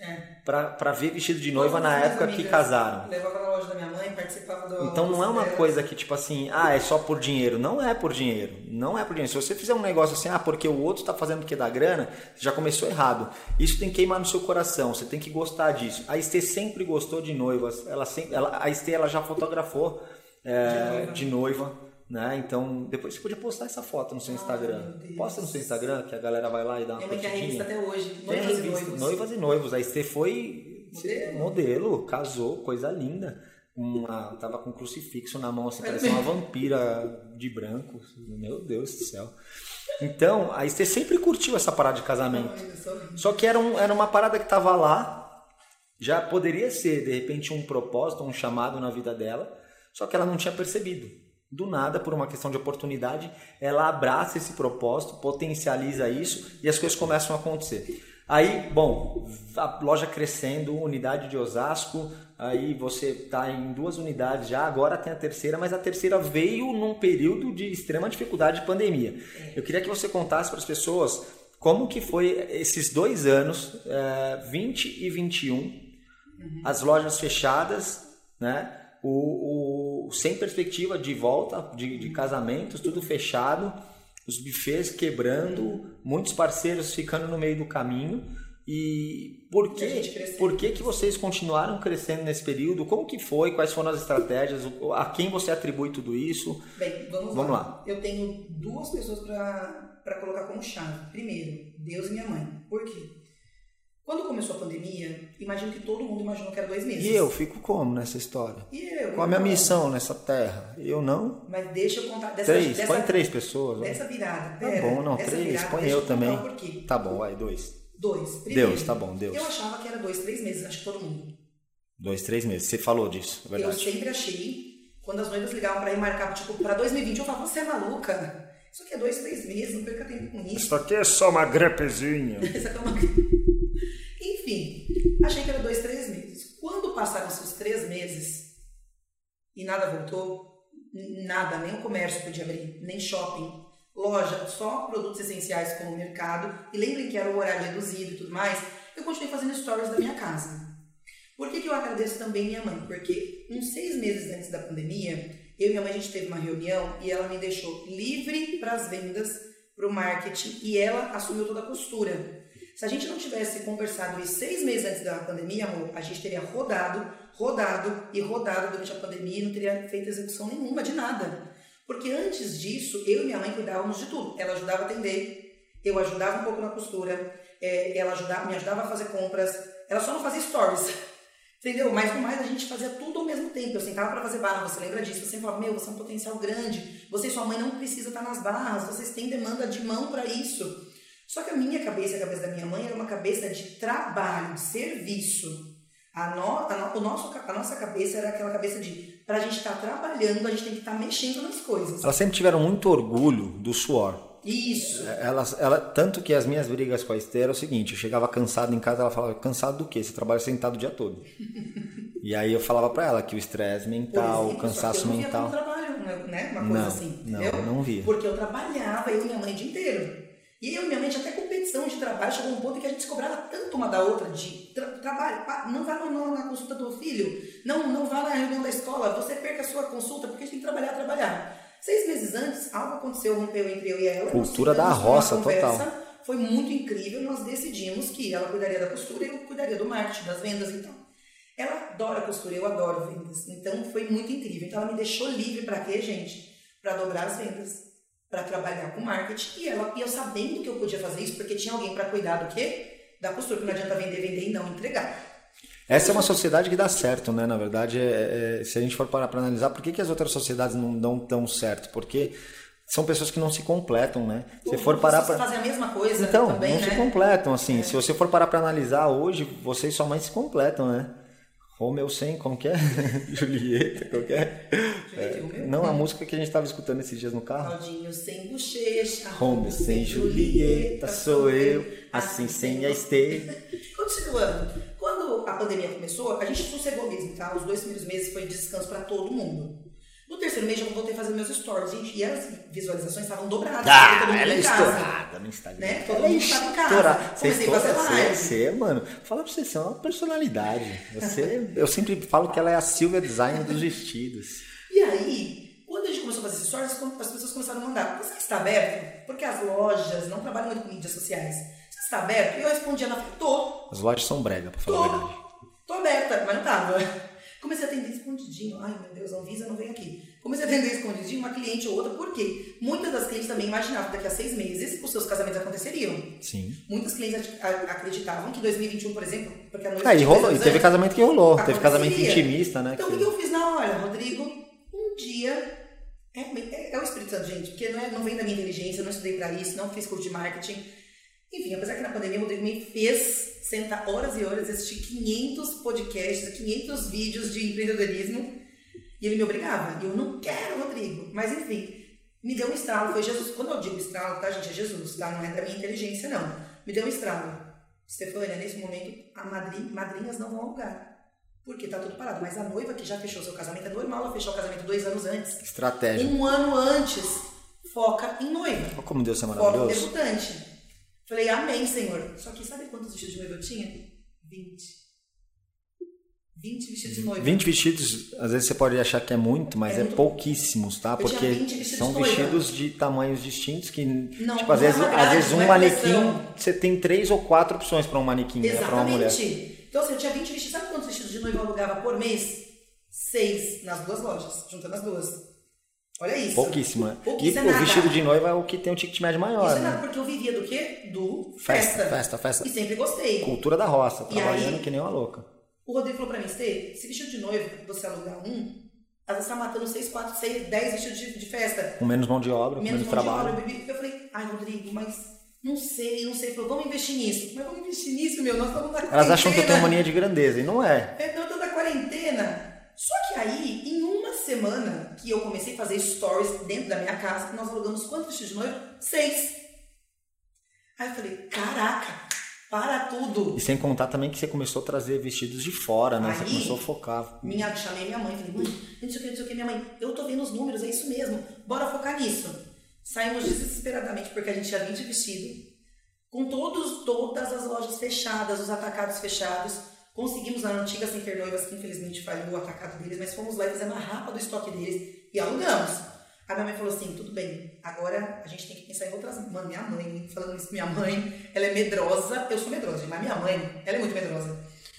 É. para ver vestido de noiva na época que casaram. Levava na loja da minha mãe, participava do. Então não é uma dela. coisa que tipo assim, ah, é só por dinheiro. Não é por dinheiro. Não é por dinheiro. Se você fizer um negócio assim, ah, porque o outro está fazendo porque dá grana, você já começou errado. Isso tem que queimar no seu coração. Você tem que gostar disso. A Esther sempre gostou de noivas. Ela sempre, ela, a Esther ela já fotografou é, De de, noiva. Né? Então depois você podia postar essa foto no seu Instagram. Posta no seu Instagram que a galera vai lá e dá uma mãe tem revista até hoje. Noivas e noivos. Noivas e noivos. A Esther foi Modelo. modelo, casou, coisa linda. Uma, tava com um crucifixo na mão, assim, parecia uma vampira de branco. Meu Deus do céu. Então, a Esther sempre curtiu essa parada de casamento. Eu. Só que era, um, era uma parada que tava lá, já poderia ser, de repente, um propósito, um chamado na vida dela, só que ela não tinha percebido. Do nada, por uma questão de oportunidade, ela abraça esse propósito, potencializa isso e as coisas começam a acontecer. Aí, bom, a loja crescendo, unidade de Osasco, aí você está em duas unidades já, agora tem a terceira, mas a terceira veio num período de extrema dificuldade de pandemia. Eu queria que você contasse para as pessoas como que foi esses dois anos, eh, 20 e 21, as lojas fechadas, né? O, o- sem perspectiva de volta, de, de casamentos, tudo fechado, os bufês quebrando, muitos parceiros ficando no meio do caminho. E por que, por que, que vocês continuaram crescendo nesse período? Como que foi? Quais foram as estratégias? A quem você atribui tudo isso? Bem, vamos, Vamos lá. lá. Eu tenho duas pessoas para colocar como chave. Primeiro, Deus e minha mãe. Por quê? Quando começou a pandemia, imagino que todo mundo imaginou que era dois meses. E eu fico como nessa história? E eu? Qual a minha Não. missão nessa terra? Eu não? Mas deixa eu contar. Dessa, Três, dessa, põe três pessoas. ó. Dessa virada. Tá pera, bom, não, três, virada, põe eu também. o porquê. Tá bom, vai, dois. Dois. Primeiro, Deus, tá bom, Deus. Eu achava que era dois, três meses, acho que todo mundo. Dois, três meses. Você falou disso, é Eu verdade. sempre achei, quando as noivas ligavam pra remarcar, tipo, pra 2020, eu falava, você é maluca? Isso aqui é dois, três meses, não perca tempo com isso. aqui é só uma gripezinha. Isso aqui é uma... Enfim, achei que era dois, três meses. Quando passaram esses três meses e nada voltou, nada, nem o comércio podia abrir, nem shopping, loja, só produtos essenciais como o mercado, e lembrem que era o horário reduzido e tudo mais, eu continuei fazendo stories da minha casa. Por que, que eu agradeço também minha mãe? Porque uns seis meses antes da pandemia, eu e minha mãe a gente teve uma reunião e ela me deixou livre para as vendas, para o marketing e ela assumiu toda a costura. Se a gente não tivesse conversado isso seis meses antes da pandemia, amor, a gente teria rodado, rodado e rodado durante a pandemia e não teria feito execução nenhuma de nada. Porque antes disso, eu e minha mãe cuidávamos de tudo. Ela ajudava a atender, eu ajudava um pouco na costura, eh, ela ajudava, me ajudava a fazer compras, ela só não fazia stories. Entendeu? Mas no mais a gente fazia tudo ao mesmo tempo. Eu sentava para fazer barra, você lembra disso? Sempre falava, meu, você é um potencial grande. Você e sua mãe não precisa estar nas barras, vocês têm demanda de mão para isso. Só que a minha cabeça a cabeça da minha mãe era uma cabeça de trabalho, de serviço. A, no, a, no- o nosso, a nossa cabeça era aquela cabeça de, pra gente estar trabalhando, a gente tem que estar mexendo nas coisas. Elas sempre tiveram muito orgulho do suor. Isso. Elas, ela, tanto que as minhas brigas com a Esther era o seguinte, eu chegava cansado em casa, ela falava, cansado do quê? Você trabalha sentado o dia todo. e aí eu falava pra ela que o estresse mental, o exemplo, que cansaço eu não via mental... como trabalho, né? Uma coisa Não, assim, não, eu não via. Porque eu trabalhava, eu e minha mãe o dia inteiro. E eu e minha mãe até competição de trabalho, chegou um ponto em que a gente se cobrava tanto uma da outra de tra trabalho. Não vá na consulta do filho, não, não vá na reunião da escola, você perca a sua consulta, porque a gente tem que trabalhar, trabalhar. Seis meses antes, algo aconteceu, rompeu entre eu e ela. Cultura da roça, conversa, total. Foi muito incrível, nós decidimos que ela cuidaria da costura e eu cuidaria do marketing, das vendas e tal. Ela adora costura, eu adoro vendas. Então foi muito incrível. Então ela me deixou livre para quê, gente? Para dobrar as vendas, para trabalhar com marketing. E ela e eu sabendo que eu podia fazer isso, porque tinha alguém para cuidar do quê? Da costura, porque não adianta vender, vender e não entregar. Essa é uma sociedade que dá certo, né? Na verdade, é- é- se a gente for parar para analisar, por que, que as outras sociedades não dão tão certo? Porque são pessoas que não se completam, né? Se for parar Vocês para fazem a mesma coisa Então, também, não né? se completam, assim. Se você for parar pra analisar hoje, você e sua mãe se completam, né? Romeu sem, como que é? Julieta, como que é? Romeu? Não, a música que a gente tava escutando esses dias no carro. Claudinho sem bochecha, Romeu sem Julieta, sou eu, assim sem a Esther. Continuando, quando a pandemia começou, a gente sossegou mesmo, tá? Os dois primeiros meses foi descanso para todo mundo. No terceiro mês eu voltei a fazer meus stories, gente, e as visualizações estavam dobradas. Ah, ela é estourada no Instagram. Né? Todo Ela é mundo tava em casa. Comecei a fazer estoura, live. você, mano, fala pra você, você é uma personalidade. Você, eu sempre falo que ela é a Silvia Design dos vestidos. E aí, quando a gente começou a fazer stories, as pessoas começaram a mandar: Você está aberto? Porque as lojas não trabalham muito com mídias sociais. Está aberto? E eu respondia na frente: Tô, As lojas são brega, pra falar a tô, verdade. tô aberta, mas não tava. Comecei a atender escondidinho. Ai, meu Deus, a Anvisa não vem aqui. Comecei a atender escondidinho uma cliente ou outra, por quê? Muitas das clientes também imaginavam que daqui a seis meses os seus casamentos aconteceriam. Sim. Muitas clientes ac- a- acreditavam que 2021, por exemplo, porque a noite Aí de rolou, e teve casamento que rolou. Teve casamento intimista, né? Então, que- o que eu fiz na hora, Rodrigo? Um dia. É, é- é o Espírito Santo, gente, porque não, é- não vem da minha inteligência, eu não estudei pra isso, não fiz curso de marketing. Enfim, apesar que na pandemia o Rodrigo me fez sentar horas e horas, assistir 500 podcasts, 500 vídeos de empreendedorismo, e ele me obrigava. E eu não quero, Rodrigo. Mas enfim, me deu um estralo, foi Jesus. Quando eu digo estralo, tá, gente? É Jesus, tá? Não é da minha inteligência, não. Me deu um estralo. Stefânia, nesse momento, a madri- madrinhas não vão ao lugar. Porque tá tudo parado. Mas a noiva que já fechou seu casamento, é normal ela fechar o casamento dois anos antes. Estratégia. Um ano antes, foca em noiva. Olha como Deus é Foca em maravilhoso. debutante. Falei, amém, Senhor. Só que sabe quantos vestidos de noiva eu tinha? 20. 20 vestidos de noiva. 20 vestidos, às vezes você pode achar que é muito, mas É é, muito. pouquíssimos, tá? Eu Porque 20 vestidos são de vestidos de tamanhos distintos que, Não, tipo, às é vezes, uma às vezes um é manequim, você tem três ou quatro opções para um manequim, né? Para uma mulher. Então, assim, eu tinha 20 vestidos. Sabe quantos vestidos de noiva eu alugava por mês? Seis nas duas lojas, juntando as duas. Olha isso. Pouquíssimo, né? Pouquíssimo e é o vestido de noiva é o que tem um ticket médio maior, Isso é né? nada, porque eu vivia do quê? Do Festa, festa. festa, festa. E sempre gostei. Cultura da roça, E trabalhando aí- que nem uma louca. O Rodrigo falou pra mim, Stê, esse vestido de noiva, você alugar um, às vezes tá matando seis, quatro, seis, dez vestidos de, de festa. Com menos mão de obra, Menos menos mão de trabalho. obra, eu bebi. Eu falei, ai, Rodrigo, mas não sei, não sei. Ele falou, vamos investir nisso. Mas vamos investir nisso, meu, nós estamos na quarentena. Elas acham que eu tenho mania de grandeza, e não é. É, não, eu tô na quarentena. Só que aí, semana que eu comecei a fazer stories dentro da minha casa, nós alugamos quantos vestidos de noiva? Seis. Aí eu falei, caraca, para tudo. E sem contar também que você começou a trazer vestidos de fora, né? Você Aí- começou a focar. Minha, chamei minha mãe, falei, mãe, não sei o que, não sei o que, minha mãe, eu tô vendo os números, é isso mesmo, bora focar nisso. Saímos desesperadamente porque a gente tinha 20 vestidos, com todos, todas as lojas fechadas, os atacados fechados. Conseguimos na antiga Center Noivas, que infelizmente falhou o atacado deles, mas fomos lá e fizemos a rapa do estoque deles e alugamos. A minha mãe falou assim, tudo bem, agora a gente tem que pensar em outras... Mano, minha mãe, falando isso, minha mãe, ela é medrosa, eu sou medrosa, mas minha mãe, ela é muito medrosa.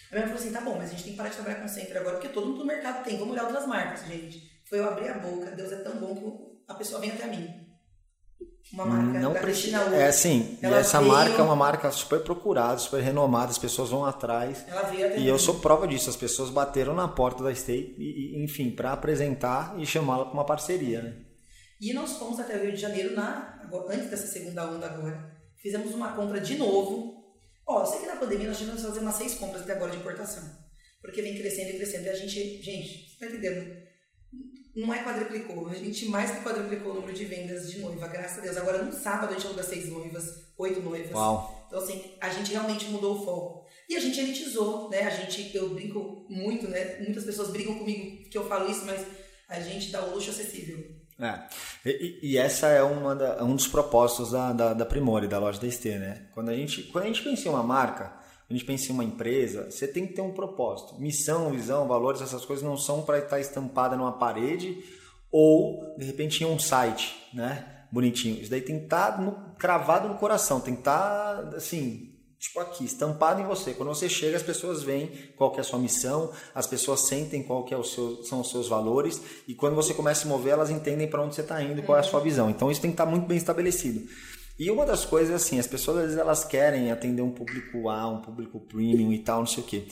A minha mãe falou assim, tá bom, mas a gente tem que parar de trabalhar com Center agora, porque todo mundo no mercado tem, vamos olhar outras marcas, gente. Foi eu abrir a boca, Deus é tão bom que a pessoa vem até mim. Uma marca Não precisa. É assim, e essa veio- marca é uma marca super procurada, super renomada, as pessoas vão atrás. Ela veio até E eu sou prova disso, as pessoas bateram na porta da Stay, e, e, enfim, para apresentar e chamá-la para uma parceria, né? E nós fomos até o Rio de Janeiro na, antes dessa segunda onda agora. Fizemos uma compra de novo. Ó, eu sei que na pandemia nós tivemos que fazer umas seis compras até agora de importação. Porque vem crescendo e crescendo. E a gente, gente, você tá entendendo? Não é quadruplicou. A gente mais que quadruplicou o número de vendas de noiva, graças a Deus. Agora no sábado a gente aluga seis noivas, oito noivas. Uau. Então, assim, a gente realmente mudou o foco. E a gente elitizou, né? A gente, eu brinco muito, né? Muitas pessoas brigam comigo que eu falo isso, mas a gente dá o luxo acessível. É. E, e- essa é uma da- um dos propósitos da, da, da Primore, da loja da ST, né? Quando a, gente, quando a gente pensa em uma marca, a gente pensa em uma empresa, você tem que ter um propósito. Missão, visão, valores, essas coisas não são para estar estampada numa parede ou, de repente, em um site, né? Bonitinho. Isso daí tem que estar no- cravado no coração, tem que estar, assim, tipo aqui, estampado em você. Quando você chega, as pessoas veem qual é a sua missão, as pessoas sentem qual que é o seu, são os seus valores e quando você começa a se mover, elas entendem para onde você está indo qual é a sua visão. Então isso tem que estar muito bem estabelecido. E uma das coisas assim, as pessoas às vezes elas querem atender um público A, um público premium e tal, não sei o quê.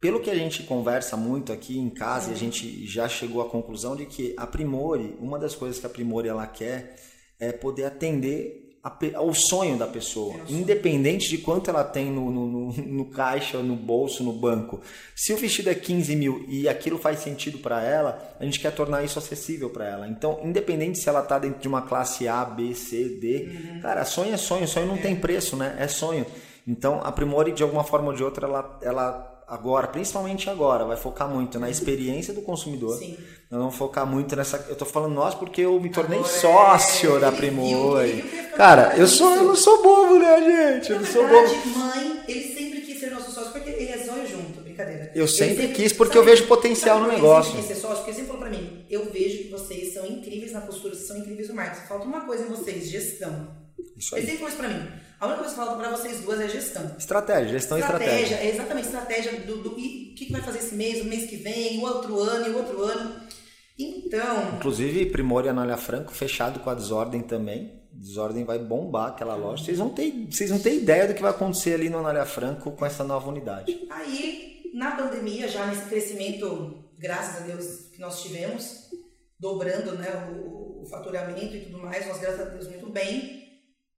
Pelo que a gente conversa muito aqui em casa, a gente já chegou à conclusão de que a Primore, uma das coisas que a Primore ela quer é poder atender a ao sonho da pessoa, independente de quanto ela tem no, no, no, no caixa, no bolso, no banco. Se o vestido é 15 mil e aquilo faz sentido para ela, a gente quer tornar isso acessível para ela. Então, independente se ela está dentro de uma classe A, B, C, D, cara, sonho é sonho, sonho não tem preço, né? É sonho. Então, a Primore, de alguma forma ou de outra, ela, ela agora, principalmente agora, vai focar muito na experiência do consumidor. Sim. Nós vamos focar muito nessa. Eu tô falando nós porque eu me tornei Agora, sócio é, da ele Primor. ele Cara, eu sou, eu não sou bobo, né, gente? Eu não sou bobo. mãe, ele sempre quis ser nosso sócio porque ele é zóio junto, brincadeira. Eu Ele sempre quis porque eu vejo potencial sabe no negócio. Ele sempre quis ser sócio porque ele sempre falou pra mim: eu vejo que vocês são incríveis na postura, vocês são incríveis no marketing. Falta uma coisa em vocês: gestão. Isso Ele aí. sempre falou isso pra mim. A única coisa que falta pra vocês duas é gestão. Estratégia, gestão e estratégia. Estratégia, é exatamente, estratégia do, do e o que, que vai fazer esse mês, o mês que vem, o outro ano e o outro ano. Então, Inclusive, Primor e Anália Franco fechado com a Desordem também. Desordem vai bombar aquela loja. Vocês vão ter, vocês não têm ideia do que vai acontecer ali no Anália Franco com essa nova unidade. Aí, na pandemia, já nesse crescimento, graças a Deus, que nós tivemos, dobrando né, o, o faturamento e tudo mais, nós, graças a Deus, muito bem.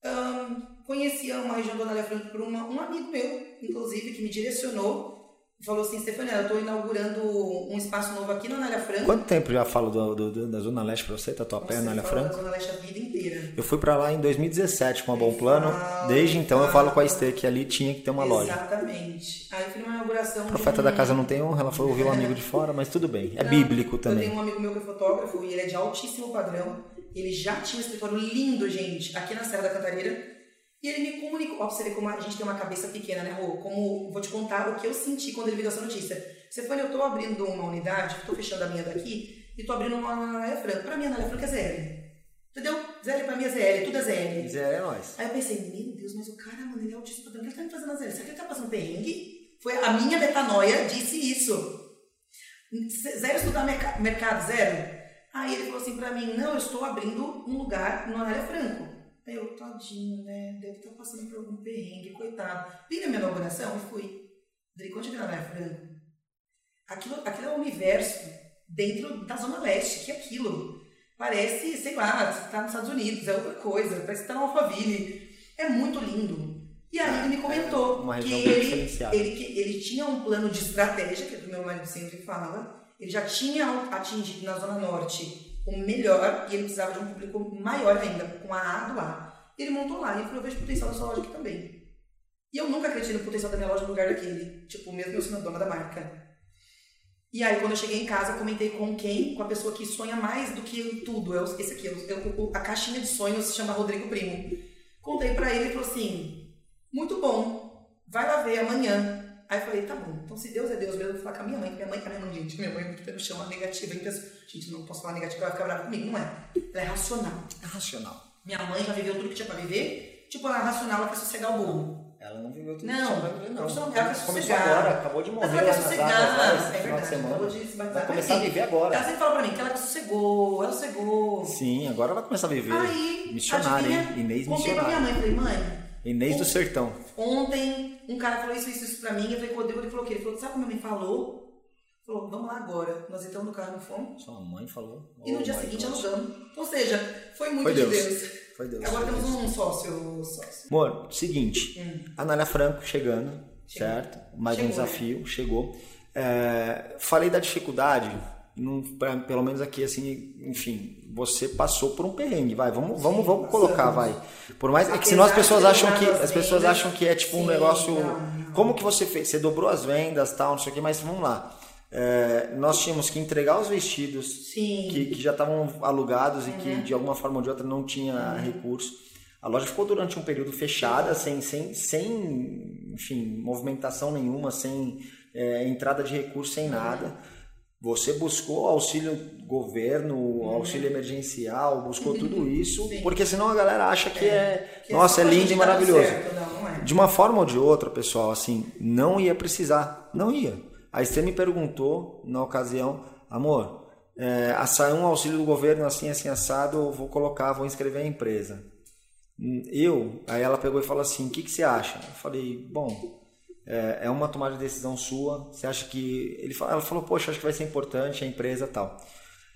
Ahn, conheci uma região do Anália Franco por uma, um amigo meu, inclusive, que me direcionou. Falou assim, Stefania, eu estou inaugurando um espaço novo aqui na Anália Franco. Quanto tempo já falo do, do- do- da Zona Leste pra você, Tatuapé, Nossa, Anália Franco? da Zona Leste a vida inteira. Eu fui pra lá em 2017 com a Bom Plano. Desde então eu falo com a. Estê que ali tinha que ter uma loja. Exatamente. Aí eu fui numa inauguração. Profeta um- da casa não tem honra, ela foi ouvir um amigo de fora, mas tudo bem. É Não, bíblico Eu também. tenho um amigo meu que é fotógrafo e ele é de altíssimo padrão. Ele já tinha um escritório lindo, gente, aqui na Serra da Cantareira. E ele me comunicou. Ó, pra você ver como a gente tem uma cabeça pequena, né, Rô? Como vou te contar o que eu senti quando ele me deu essa notícia. Você foi, eu tô abrindo uma unidade, tô fechando a minha daqui, e tô abrindo uma na Anália Franca. Pra mim, a Anália Franca é ZL. Entendeu? ZL pra mim é ZL, tudo é ZL. Zé é nós. Aí eu pensei, meu Deus, mas o cara, mano, ele é autista padrão, o que ele tá me fazendo a zero? Será que ele tá passando perrengue? Foi a minha metanoia disse isso. Zero estudar merca- mercado, zero. Aí ele falou assim pra mim, não, eu estou abrindo um lugar no Anália Franco. Aí eu, tadinho, né, deve estar passando por algum perrengue, coitado. Vim na minha inauguração e fui. Dri, quando cheguei no Anália Franco, aquilo, aquilo é um universo dentro da Zona Leste, que é aquilo. Parece, sei lá, você tá nos Estados Unidos, é outra coisa, parece que tá no Alphaville. É muito lindo. E aí ele me comentou É que ele, ele, que ele tinha um plano de estratégia, que é que o meu marido sempre fala, ele já tinha atingido na Zona Norte o melhor e ele precisava de um público maior ainda, com a A do A. Ele montou lá e falou, eu vejo potencial sua loja aqui também. E eu nunca acreditei no potencial da minha loja no lugar daquele, tipo, mesmo eu sendo dona da marca. E aí, quando eu cheguei em casa, comentei com quem? Com a pessoa que sonha mais do que tudo. Eu, esse aqui, eu, eu- a caixinha de sonhos se chama Rodrigo Primo. Contei pra ele e falou assim: muito bom, vai lá ver amanhã. Aí eu falei: tá bom, então se Deus é Deus mesmo, eu vou falar com a minha mãe, que minha mãe, a minha mãe, gente, minha mãe é muito pé no chão, é negativa. Então, gente, não posso falar negativa, ela vai ficar brava comigo. Não é. Ela é racional. É racional. Minha mãe já viveu tudo que tinha pra viver, tipo, ela é racional, ela quer sossegar o burro. Ela não viveu tudo Não, que tinha pra viver, não. não, ela quer Começou sossegar. agora, acabou de morrer Mas ela quer sossegar, esse é verdade, acabou de se batizar. Vai começar a viver agora. Ela sempre fala pra mim que ela sossegou, ela sossegou. Sim, agora ela vai começar a viver. Aí, Missionária, hein? adivinha? Inês Contei pra minha missionária. mãe, falei, mãe, Inês do Sertão. ontem um cara falou isso, isso, isso pra mim, eu falei, Rodrigo, ele falou o quê? Ele falou, sabe como minha mãe falou? Falou, vamos lá agora. Nós entramos no carro, não fomos? Sua mãe falou. E no Oh dia seguinte God. alugamos. Ou seja, foi muito Foi de Deus. Deus. Foi Deus. Agora foi temos Deus. um sócio, sócio. Amor, seguinte. Anália Franco chegando, Chegou. certo? Mais um Chegou, né? desafio, chegou. É, falei da dificuldade, não- pelo menos aqui, assim, enfim, você passou por um perrengue, vai, vamos, vamos, vamos colocar, vai. Por mais é que senão as pessoas acham que as as pessoas vendas, acham que é tipo um negócio. não. Como que você fez? Você dobrou as vendas, tal, não sei o que, mas vamos lá. É, nós tínhamos que entregar os vestidos Sim. que, que já estavam alugados e que de alguma forma ou de outra não tinha recurso. A loja ficou durante um período fechada, sem, sem, sem enfim, movimentação nenhuma, sem é, entrada de recurso, sem nada. Você buscou auxílio governo, auxílio emergencial, buscou tudo isso, Sim. porque senão a galera acha que é, Que nossa, só é lindo e maravilhoso. certo. Não, é. De uma forma ou de outra, pessoal, assim, não ia precisar. Não ia. Aí você me perguntou, na ocasião, amor, é, saiu um auxílio do governo assim, assim, assado, eu vou colocar, vou inscrever a empresa. Hum, Eu, aí ela pegou e falou assim, o que, que você acha? Eu falei, bom, é, é uma tomada de decisão sua, você acha que... Ele, ela falou, poxa, acho que vai ser importante a empresa e tal.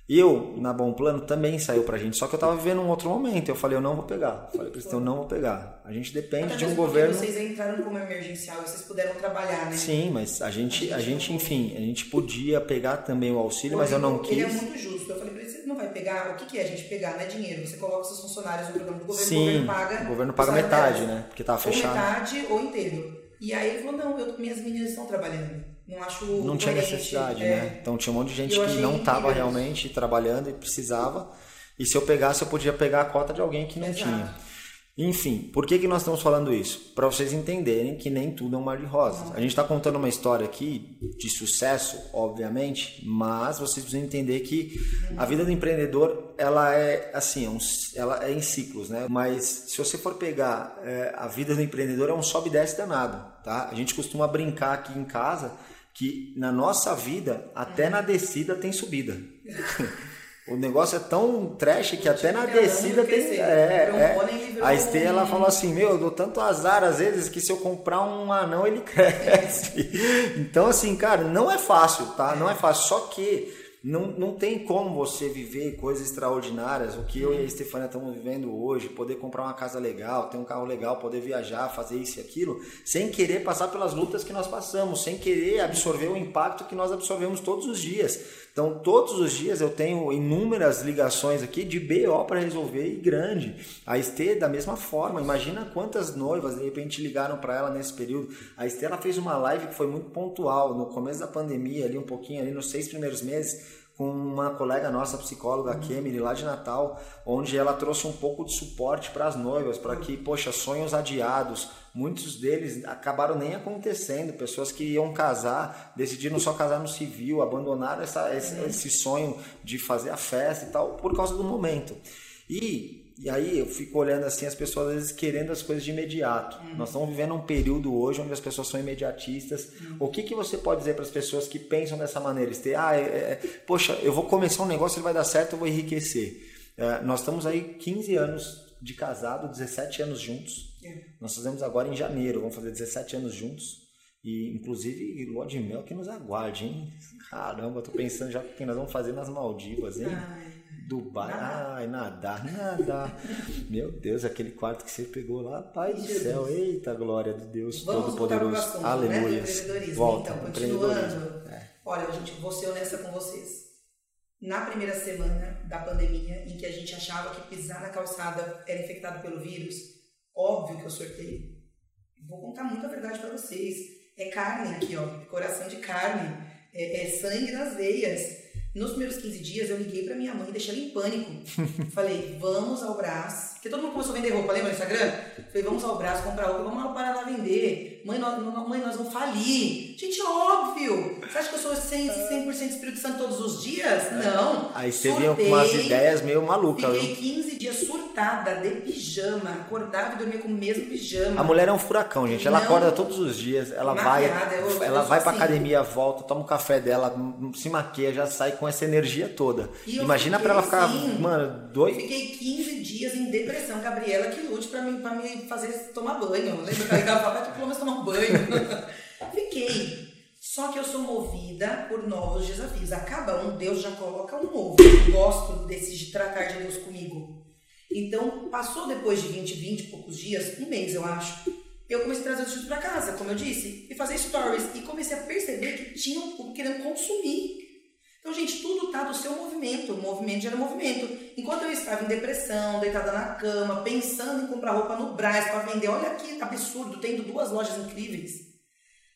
Eu, na Bom Plano, também saiu pra gente, só que eu tava vivendo um outro momento. Eu falei, eu não vou pegar. Eu falei pra eu não vou pegar. A gente depende de um governo. Vocês entraram como emergencial, vocês puderam trabalhar, né? Sim, mas a gente, a gente, enfim, a gente podia pegar também o auxílio, mas eu não Rodrigo, Ele é quis. muito justo. Eu falei pra ele, você não vai pegar. O que, que é a gente pegar? Não é dinheiro. Você coloca seus funcionários no programa do governo, o Sim, governo paga. o governo paga o metade, né? Porque tava Ou fechado. metade ou inteiro. E aí ele falou, não, eu, minhas meninas estão trabalhando. não acho Não tinha coerente, necessidade, é. né? Então tinha um monte de gente Eu que não estava realmente trabalhando e precisava. E se eu pegasse, eu podia pegar a cota de alguém que não Exato. tinha. Enfim, por que, que nós estamos falando isso? Para vocês entenderem que nem tudo é um mar de rosas. A gente está contando uma história aqui de sucesso, obviamente, mas vocês precisam entender que a vida do empreendedor ela é assim, é ela é em ciclos, né? Mas se você for pegar é, a vida do empreendedor é um sobe e desce danado, tá? A gente costuma brincar aqui em casa que na nossa vida até na descida tem subida. O negócio é tão trash que até na descida tem. É, é. A Estê, ela falou assim: Meu, eu dou tanto azar às vezes que se eu comprar um anão ele cresce. Então, assim, cara, não é fácil, tá? Não é fácil. Só que não, não tem como você viver coisas extraordinárias, o que eu e a Estefânia estamos vivendo hoje, poder comprar uma casa legal, ter um carro legal, poder viajar, fazer isso e aquilo, sem querer passar pelas lutas que nós passamos, sem querer absorver o impacto que nós absorvemos todos os dias. Então, todos os dias eu tenho inúmeras ligações aqui de BO para resolver e grande. A Estê, da mesma forma, imagina quantas noivas de repente ligaram para ela nesse período. A Estê, ela fez uma live que foi muito pontual no começo da pandemia, ali um pouquinho, ali nos seis primeiros meses, com uma colega nossa, psicóloga, Kemily, lá de Natal, onde ela trouxe um pouco de suporte para as noivas, para que, poxa, sonhos adiados, muitos deles acabaram nem acontecendo, pessoas que iam casar, decidiram só casar no civil, abandonaram essa, esse, esse sonho de fazer a festa e tal, por causa do momento. E, e aí eu fico olhando assim, as pessoas às vezes querendo as coisas de imediato. Nós estamos vivendo um período hoje onde as pessoas são imediatistas. O que, que você pode dizer para as pessoas que pensam dessa maneira? Este, ah, é, é, poxa, eu vou começar um negócio, ele vai dar certo, eu vou enriquecer. É, nós estamos aí 15 anos de casado, 17 anos juntos. Nós fazemos agora em janeiro, vamos fazer 17 anos juntos. E inclusive lua de mel que nos aguarde, hein? Caramba, tô pensando já o que nós vamos fazer nas Maldivas, hein? Ai, Dubai, ai, nadar, nadar. Meu Deus, aquele quarto que você pegou lá, Pai do céu, eita glória de Deus Todo-Poderoso. né? Aleluia. Empreendedorismo. Volta, então, continuando. É. Olha, gente, vou ser honesta com vocês. Na primeira semana da pandemia, em que a gente achava que pisar na calçada era infectado pelo vírus, óbvio que eu sorteio. Vou contar muita verdade para vocês. É carne aqui, ó, coração de carne, é, é sangue nas veias. Nos primeiros 15 dias, eu liguei pra minha mãe e deixei ela em pânico. Falei, vamos ao Brás. Porque todo mundo começou a vender roupa, lembra no Instagram? Falei, vamos ao Brás comprar roupa, vamos lá para lá vender. Mãe, nós, mãe, nós vamos falir. Gente, óbvio. Você acha que eu sou 100%, 100 Espírito Santo todos os dias? Não. Aí você vinha com umas ideias meio malucas, Fiquei viu? 15 dias surtada, de pijama. Acordava e dormia com o mesmo pijama. A mulher é um furacão, gente. Ela Não. acorda todos os dias, ela vai, Maquiada, eu- eu ela sou vai pra assim. academia, volta, toma um café dela, se maquia, já sai com essa energia toda. Eu Imagina pra ela ficar, assim. mano, doido. Fiquei 15 dias em depressão. Gabriela que lute pra mim, pra me fazer tomar banho. Lembra que ela falava, "Vai, pelo menos tomar banho. Fiquei. Só que eu sou movida por novos desafios. Acaba um, Deus já coloca um novo. Eu gosto desse de tratar de Deus comigo. Então, passou depois de 20, 20 e poucos dias, um mês eu acho, eu comecei a trazer os pra casa, como eu disse, e fazer stories. E comecei a perceber que tinham um querendo consumir. Então, gente, tudo tá do seu movimento. O movimento gera movimento. Enquanto eu estava em depressão, deitada na cama, pensando em comprar roupa no Brás para vender, olha que absurdo, tendo duas lojas incríveis.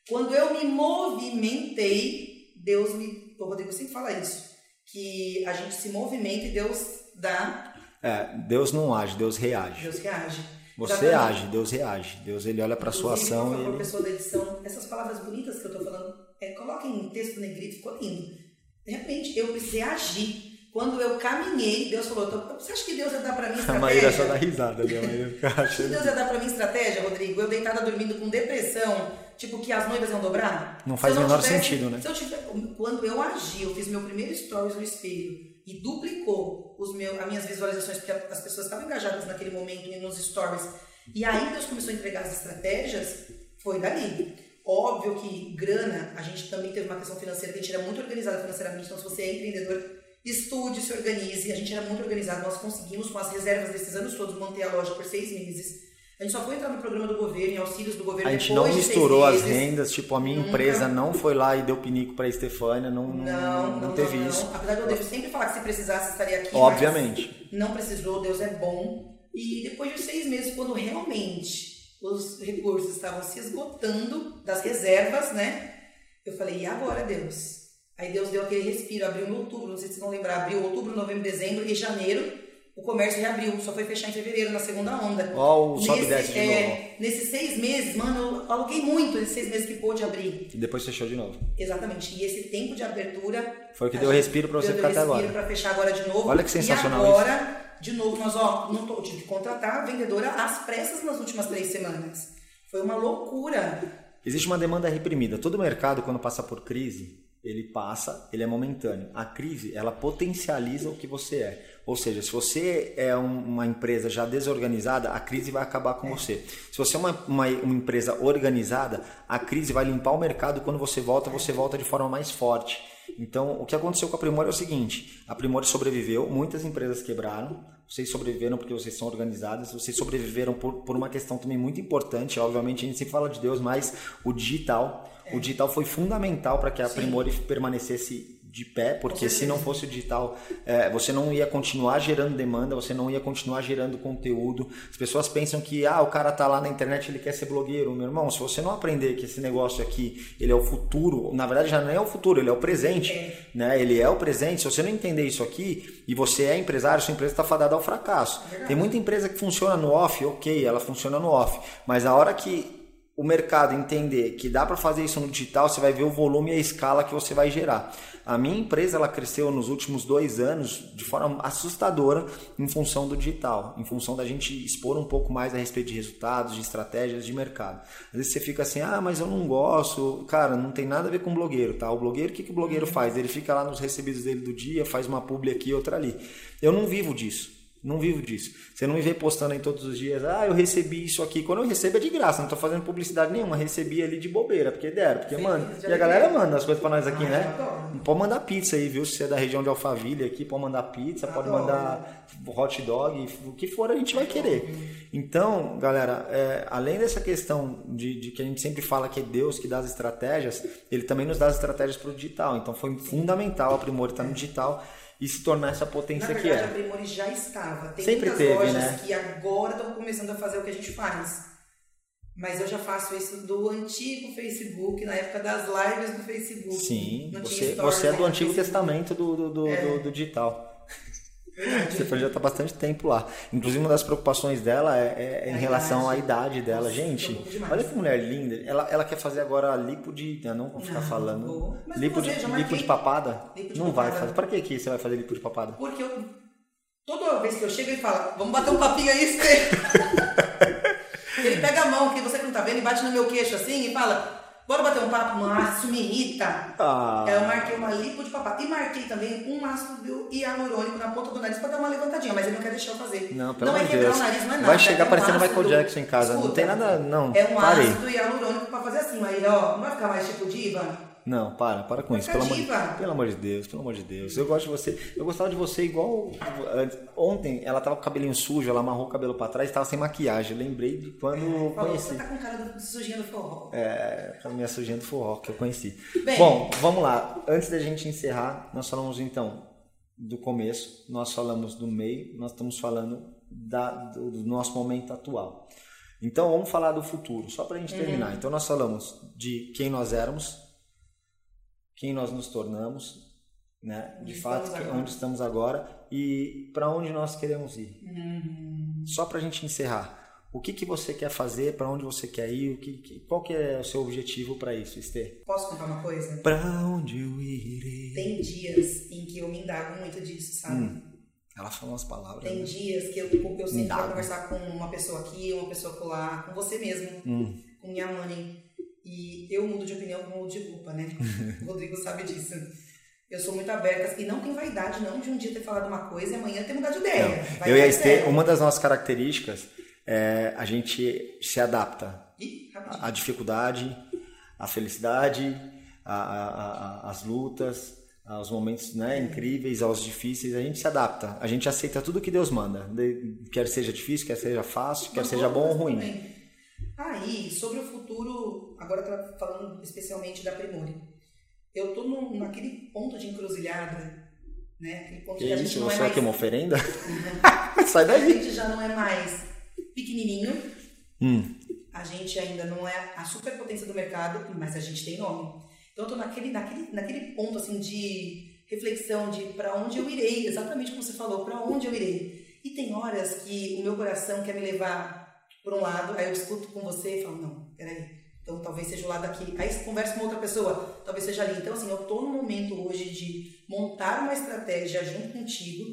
Quando eu me movimentei, Deus me. O Rodrigo sempre fala isso. Que a gente se movimenta e Deus dá, É, Deus não age, Deus reage. Deus reage. Você age, Deus reage. Deus ele olha pra sua ação por e ele... pessoa da edição, essas palavras bonitas que eu tô falando, é, coloquem em texto negrito, ficou lindo. De repente, eu precisei agir. Quando eu caminhei, Deus falou, "Tô- você acha que Deus ia dar pra mim A Maíra só estratégia? dá risada, né? A Maíra fica Acho que. Deus ia dar pra mim estratégia, Rodrigo? Eu deitada dormindo com depressão, tipo que as noivas iam dobrar? Não faz o menor tivesse- sentido, né? Eu tiver, quando eu agi, eu fiz meu primeiro stories no espelho e duplicou os meus, as minhas visualizações, porque as pessoas estavam engajadas naquele momento nos stories. E aí Deus começou a entregar as estratégias, foi dali. Óbvio que grana, a gente também teve uma questão financeira, que a gente era muito organizado financeiramente, então se você é empreendedor, estude, se organize. A gente era muito organizado, nós conseguimos, com as reservas desses anos todos, manter a loja por seis meses. A gente só foi entrar no programa do governo, em auxílios do governo A gente não misturou as rendas, tipo, a minha Nunca. empresa não foi lá e deu pinico pra Estefânia, não, não, Não, não, teve não, isso. Não. Apesar de eu devo sempre falar que se precisasse estaria aqui. Obviamente. Não precisou, Deus é bom. E depois de seis meses, quando realmente os recursos estavam se esgotando das reservas, né? Eu falei, e agora, Deus? Aí Deus deu aquele respiro, abriu em outubro, não sei se vocês vão lembrar, abriu outubro, novembro, dezembro e janeiro. O comércio reabriu, só foi fechar em fevereiro, na segunda onda. Ó, o sobe desce de é, novo. Nesses seis meses, mano, eu aluguei muito nesses seis meses que pôde abrir. E depois fechou de novo. Exatamente. E esse tempo de abertura. Foi o que deu gente- respiro pra você deu ficar até respiro agora. pra fechar agora de novo. Olha que sensacional E agora, de novo, nós, ó, não tô, tive que contratar a vendedora às pressas nas últimas três semanas. Foi uma loucura. Existe uma demanda reprimida. Todo mercado, quando passa por crise, ele passa, ele é momentâneo. A crise, ela potencializa o que você é. Ou seja, se você é um- uma empresa já desorganizada, a crise vai acabar com você. Se você é uma, uma, uma empresa organizada, a crise vai limpar o mercado. Quando você volta, você volta de forma mais forte. Então, o que aconteceu com a Primor é o seguinte: a Primor sobreviveu, muitas empresas quebraram, vocês sobreviveram porque vocês são organizadas, vocês sobreviveram por, por uma questão também muito importante. Obviamente, a gente sempre fala de Deus, mas o digital, o digital foi fundamental para que a Sim. Primor permanecesse de pé, porque se não fosse o digital, é, você não ia continuar gerando demanda, você não ia continuar gerando conteúdo. As pessoas pensam que ah, o cara tá lá na internet, ele quer ser blogueiro. Meu irmão, se você não aprender que esse negócio aqui, ele é o futuro, na verdade já não é o futuro, ele é o presente, É. né? Ele é o presente. Se você não entender isso aqui e você é empresário, sua empresa está fadada ao fracasso. verdade. Tem muita empresa que funciona no off, ok, ela funciona no off, mas a hora que o mercado entender que dá para fazer isso no digital, você vai ver o volume e a escala que você vai gerar. A minha empresa ela cresceu nos últimos dois anos de forma assustadora em função do digital, em função da gente expor um pouco mais a respeito de resultados, de estratégias de mercado. Às vezes você fica assim, ah, mas eu não gosto. Cara, não tem nada a ver com blogueiro, tá? O blogueiro, o que, que o blogueiro faz? Ele fica lá nos recebidos dele do dia, faz uma publi aqui, outra ali. Eu não vivo disso. Não vivo disso. Você não me vê postando aí todos os dias, ah, eu recebi isso aqui. Quando eu recebo é de graça, não tô fazendo publicidade nenhuma. Recebi ali de bobeira, porque deram. Porque, Sim, mano, e a galera manda as coisas pra nós aqui, Ah, né? Pode mandar pizza aí, viu? Se você é da região de Alphaville aqui, pode mandar pizza, pode Adoro. mandar hot dog, o que for a gente vai querer. Então, galera, é, além dessa questão de, de que a gente sempre fala que é Deus que dá as estratégias, ele também nos dá as estratégias para o digital. Então foi fundamental a Primor estar no digital e se tornar essa potência que verdade, a é. Primori já estava. Tem Sempre muitas teve, lojas né? que agora estão começando a fazer o que a gente faz. Mas eu já faço isso do antigo Facebook, na época das lives do Facebook. Sim, você, stories você é do Antigo Facebook. Testamento do, do, do, É. do- do digital. Você já está bastante tempo lá. Inclusive, uma das preocupações dela é, é em a relação à idade. idade dela. Gente, olha que mulher linda. Ela, ela quer fazer agora lipo de. Eu não vou ficar Não, falando. vou. Lipo de, já lipo de papada? Lipo de não vai papada. fazer. Pra que, que você vai fazer lipo de papada? Porque eu, toda vez que eu chego, ele fala, vamos bater um papinho aí, ele pega a mão, que você que não tá vendo, e bate no meu queixo assim e fala, bora bater um papo? Isso me irrita. Ah, Aí eu marquei uma lipo de papada. E marquei também um ácido hialurônico na ponta do nariz pra dar uma levantadinha, mas ele não quer deixar eu fazer. não, pelo não amor é quebrar o nariz, não é nada. vai chegar é um parecendo Michael ácido- Jackson em casa. não Escuta, tem nada. Não, É um parei. ácido hialurônico pra fazer assim, aí ó, não vai ficar mais tipo diva? Não, para, para com isso. Pelo amor, de, pelo amor de Deus, pelo amor de Deus. Eu gosto de você. Eu gostava de você igual. Ontem ela tava com o cabelinho sujo, ela amarrou o cabelo pra trás e tava sem maquiagem. Eu lembrei de quando Falou, conheci. você tá com cara do sujinha do forró. É, a minha sujinha do forró que eu conheci. Bem. Bom, vamos lá. Antes da gente encerrar, nós falamos então do começo, nós falamos do meio, nós estamos falando da- do, do nosso momento atual. Então vamos falar do futuro, só para a gente Uhum. terminar. Então nós falamos de quem nós éramos, quem nós nos tornamos, né? De fato, agora. onde estamos agora e para onde nós queremos ir. Uhum. Só para a gente encerrar, o que, que você quer fazer, para onde você quer ir, o que, que- qual que é o seu objetivo para isso, Esther? Posso contar uma coisa? Para onde eu irei? Tem dias em que eu me indago muito disso, sabe? Hum, Ela fala umas palavras. Tem né? dias que eu, eu Indago. conversar com uma pessoa aqui, uma pessoa lá, com você mesmo, Hum, com minha mãe. E eu mudo de opinião, eu mudo de culpa, né? o Rodrigo sabe disso. Eu sou muito aberta, e não tem vaidade, não, de um dia ter falado uma coisa e amanhã ter mudado de ideia. Eu e a zero. uma das nossas características é a gente se adapta Ih, à dificuldade, à felicidade, à- às lutas, aos momentos né, incríveis, aos difíceis. A gente se adapta, a gente aceita tudo que Deus manda, quer seja difícil, quer seja fácil, quer Não, seja bom ou ruim. também. Aí, sobre o futuro, agora tá falando especialmente da Primori. Eu tô no, naquele ponto de encruzilhada, né? Aquele ponto Que que a isso? gente não é mais... aqui uma oferenda? Sai A daí. gente já não é mais pequenininho, Hum, a gente ainda não é a superpotência do mercado, mas a gente tem nome. Então eu tô naquele, naquele, naquele ponto assim de reflexão de para onde eu irei, exatamente como você falou, para onde eu irei. E tem horas que o meu coração quer me levar por um lado, aí eu discuto com você e falo, não, peraí, então talvez seja o lado aqui. Aí conversa com outra pessoa, talvez seja ali. Então assim, eu tô no momento hoje de montar uma estratégia junto contigo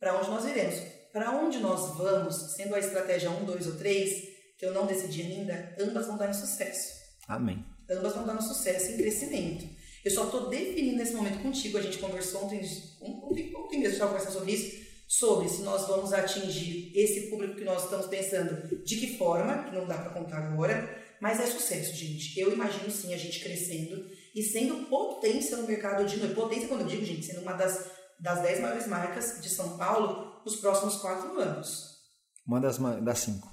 para onde nós iremos. Para onde nós vamos, sendo a estratégia 1, 2 ou 3, que eu não decidi ainda, ambas vão dar no sucesso. Amém. Ambas vão dar no sucesso e crescimento. Eu só estou definindo nesse momento contigo, a gente conversou ontem, ontem, ontem mesmo estava conversando sobre isso, sobre se nós vamos atingir esse público que nós estamos pensando, de que forma, que não dá para contar agora, mas é sucesso, gente. Eu imagino sim a gente crescendo e sendo potência no mercado de noite. Potência, quando eu digo, gente, sendo uma das, das 10 maiores marcas de São Paulo nos próximos quatro anos. Uma das, das cinco.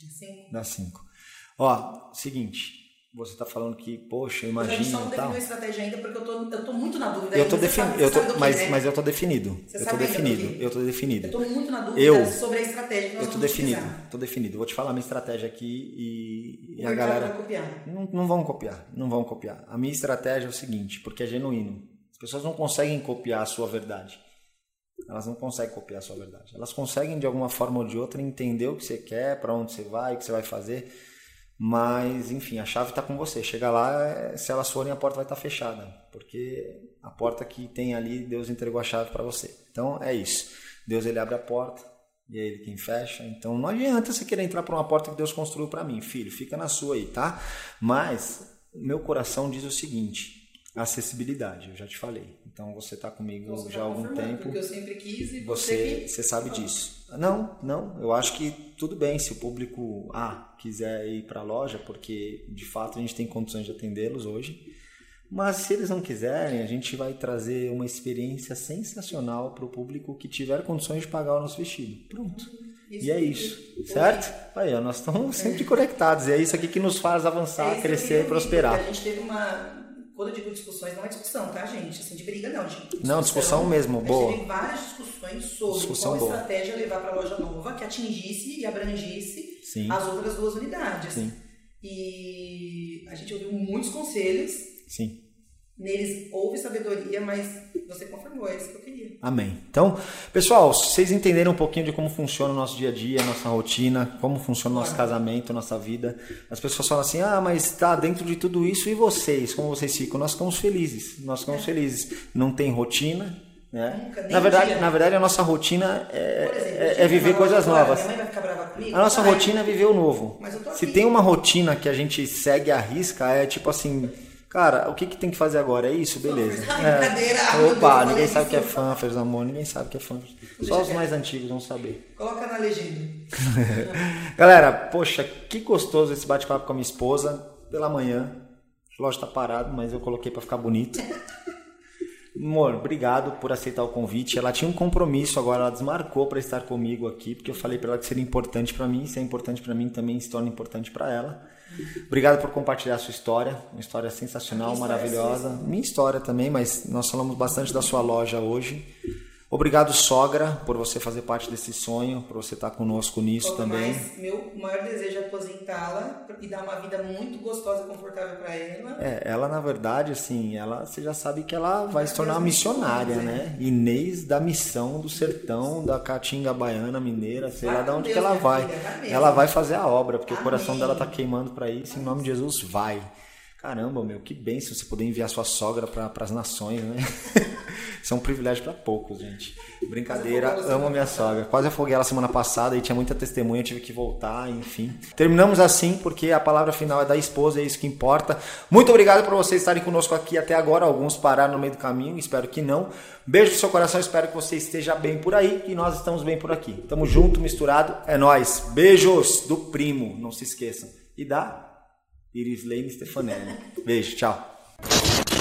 Das cinco? Das cinco. Ó, seguinte, você está falando que, poxa, imagina. A gente só não definiu a estratégia ainda porque eu tô, eu tô muito na dúvida. Eu tô definido, eu tô, mas, né? mas eu tô definido. Você eu tô definido, eu tô definido. Eu tô muito na dúvida eu, sobre a estratégia que nós Eu tô definido, utilizar. tô definido. Vou te falar a minha estratégia aqui e, e a galera. vai copiar. Não, não vão copiar, não vão copiar. A minha estratégia é o seguinte, porque é genuíno. As pessoas não conseguem copiar a sua verdade. Elas não conseguem copiar a sua verdade. Elas conseguem, de alguma forma ou de outra, entender o que você quer, para onde você vai, o que você vai fazer. Mas, enfim, a chave está com você. Chega lá, é, se elas forem, a porta vai estar fechada. Porque a porta que tem ali, Deus entregou a chave para você. Então, é isso. Deus, ele abre a porta e é ele quem fecha. Então, não adianta você querer entrar por uma porta que Deus construiu para mim. Filho, fica na sua aí, tá? Mas, meu coração diz o seguinte acessibilidade, eu já te falei. Então você está comigo Você já há algum tempo. Porque eu sempre quis e Você, você sabe disso. Não, não. Eu acho que tudo bem se o público ah, quiser ir para a loja, porque de fato a gente tem condições de atendê-los hoje. Mas se eles não quiserem, a gente vai trazer uma experiência sensacional para o público que tiver condições de pagar o nosso vestido. Pronto. Isso e é isso, hoje- certo? Aí, nós estamos sempre conectados. E é isso aqui que nos faz avançar, É crescer e prosperar. A gente teve uma. Quando eu digo discussões, não é discussão, tá, gente? Assim, de briga, não. De Não, discussão mesmo, A gente boa. teve várias discussões sobre Discussão qual boa. estratégia levar para a loja nova que atingisse e abrangisse Sim. as outras duas unidades. Sim. E a gente ouviu muitos conselhos, Sim. Neles houve sabedoria, mas você confirmou, é isso que eu queria. Amém. Então, pessoal, vocês entenderam um pouquinho de como funciona o nosso dia a dia, a nossa rotina, como funciona o nosso casamento, nossa vida, as pessoas falam assim: ah, mas está dentro de tudo isso e vocês? Como vocês ficam? Nós ficamos felizes. Nós ficamos felizes. Não tem rotina. Né? Nunca, na, verdade, dia. na verdade, a nossa rotina é, Por exemplo, é- é viver coisas agora, novas. Comigo? A nossa Vai. rotina é viver o novo. Se tem uma rotina que a gente segue à risca, é tipo assim, cara, o que, que tem que fazer agora? É isso? Beleza. É. Opa, ninguém sabe o que é fez amor, ninguém sabe o que é fã. Só os mais antigos vão saber. Coloca na legenda. Galera, poxa, que gostoso esse bate-papo com a minha esposa pela manhã. A loja tá parado, mas eu coloquei para ficar bonito. Amor, obrigado por aceitar o convite. Ela tinha um compromisso agora, ela desmarcou para estar comigo aqui, porque eu falei para ela que seria importante para mim, se é importante para mim também se torna importante para ela. Obrigado por compartilhar a sua história, uma história sensacional, A minha história é maravilhosa. Minha história também, mas nós falamos bastante da sua loja hoje. Obrigado, sogra, por você fazer parte desse sonho, por você estar conosco nisso Quanto também. mais, meu maior desejo é aposentá-la e dar uma vida muito gostosa e confortável para ela. É, ela na verdade, assim, ela, você já sabe que ela vai se tornar missionária, né? Inês da missão do sertão, da Caatinga Baiana, mineira, sei Vai lá de com onde Deus, que ela vai. filha, mesmo. ela vai fazer a obra, porque o Amém. coração dela tá queimando para isso, em nome de Jesus, vai. Caramba, meu, que bênção você poder enviar sua sogra para as nações, né? Isso é um privilégio para poucos, gente. Brincadeira, amo a minha sogra. Quase afoguei ela semana passada e tinha muita testemunha, eu tive que voltar, enfim. Terminamos assim porque a palavra final é da esposa, é isso que importa. Muito obrigado por vocês estarem conosco aqui até agora. Alguns pararam no meio do caminho, espero que não. Beijo no seu coração, espero que você esteja bem por aí e nós estamos bem por aqui. Tamo junto, misturado, é nós. Beijos do primo, não se esqueçam. E da Iris Lane Stefanelli. Beijo, tchau.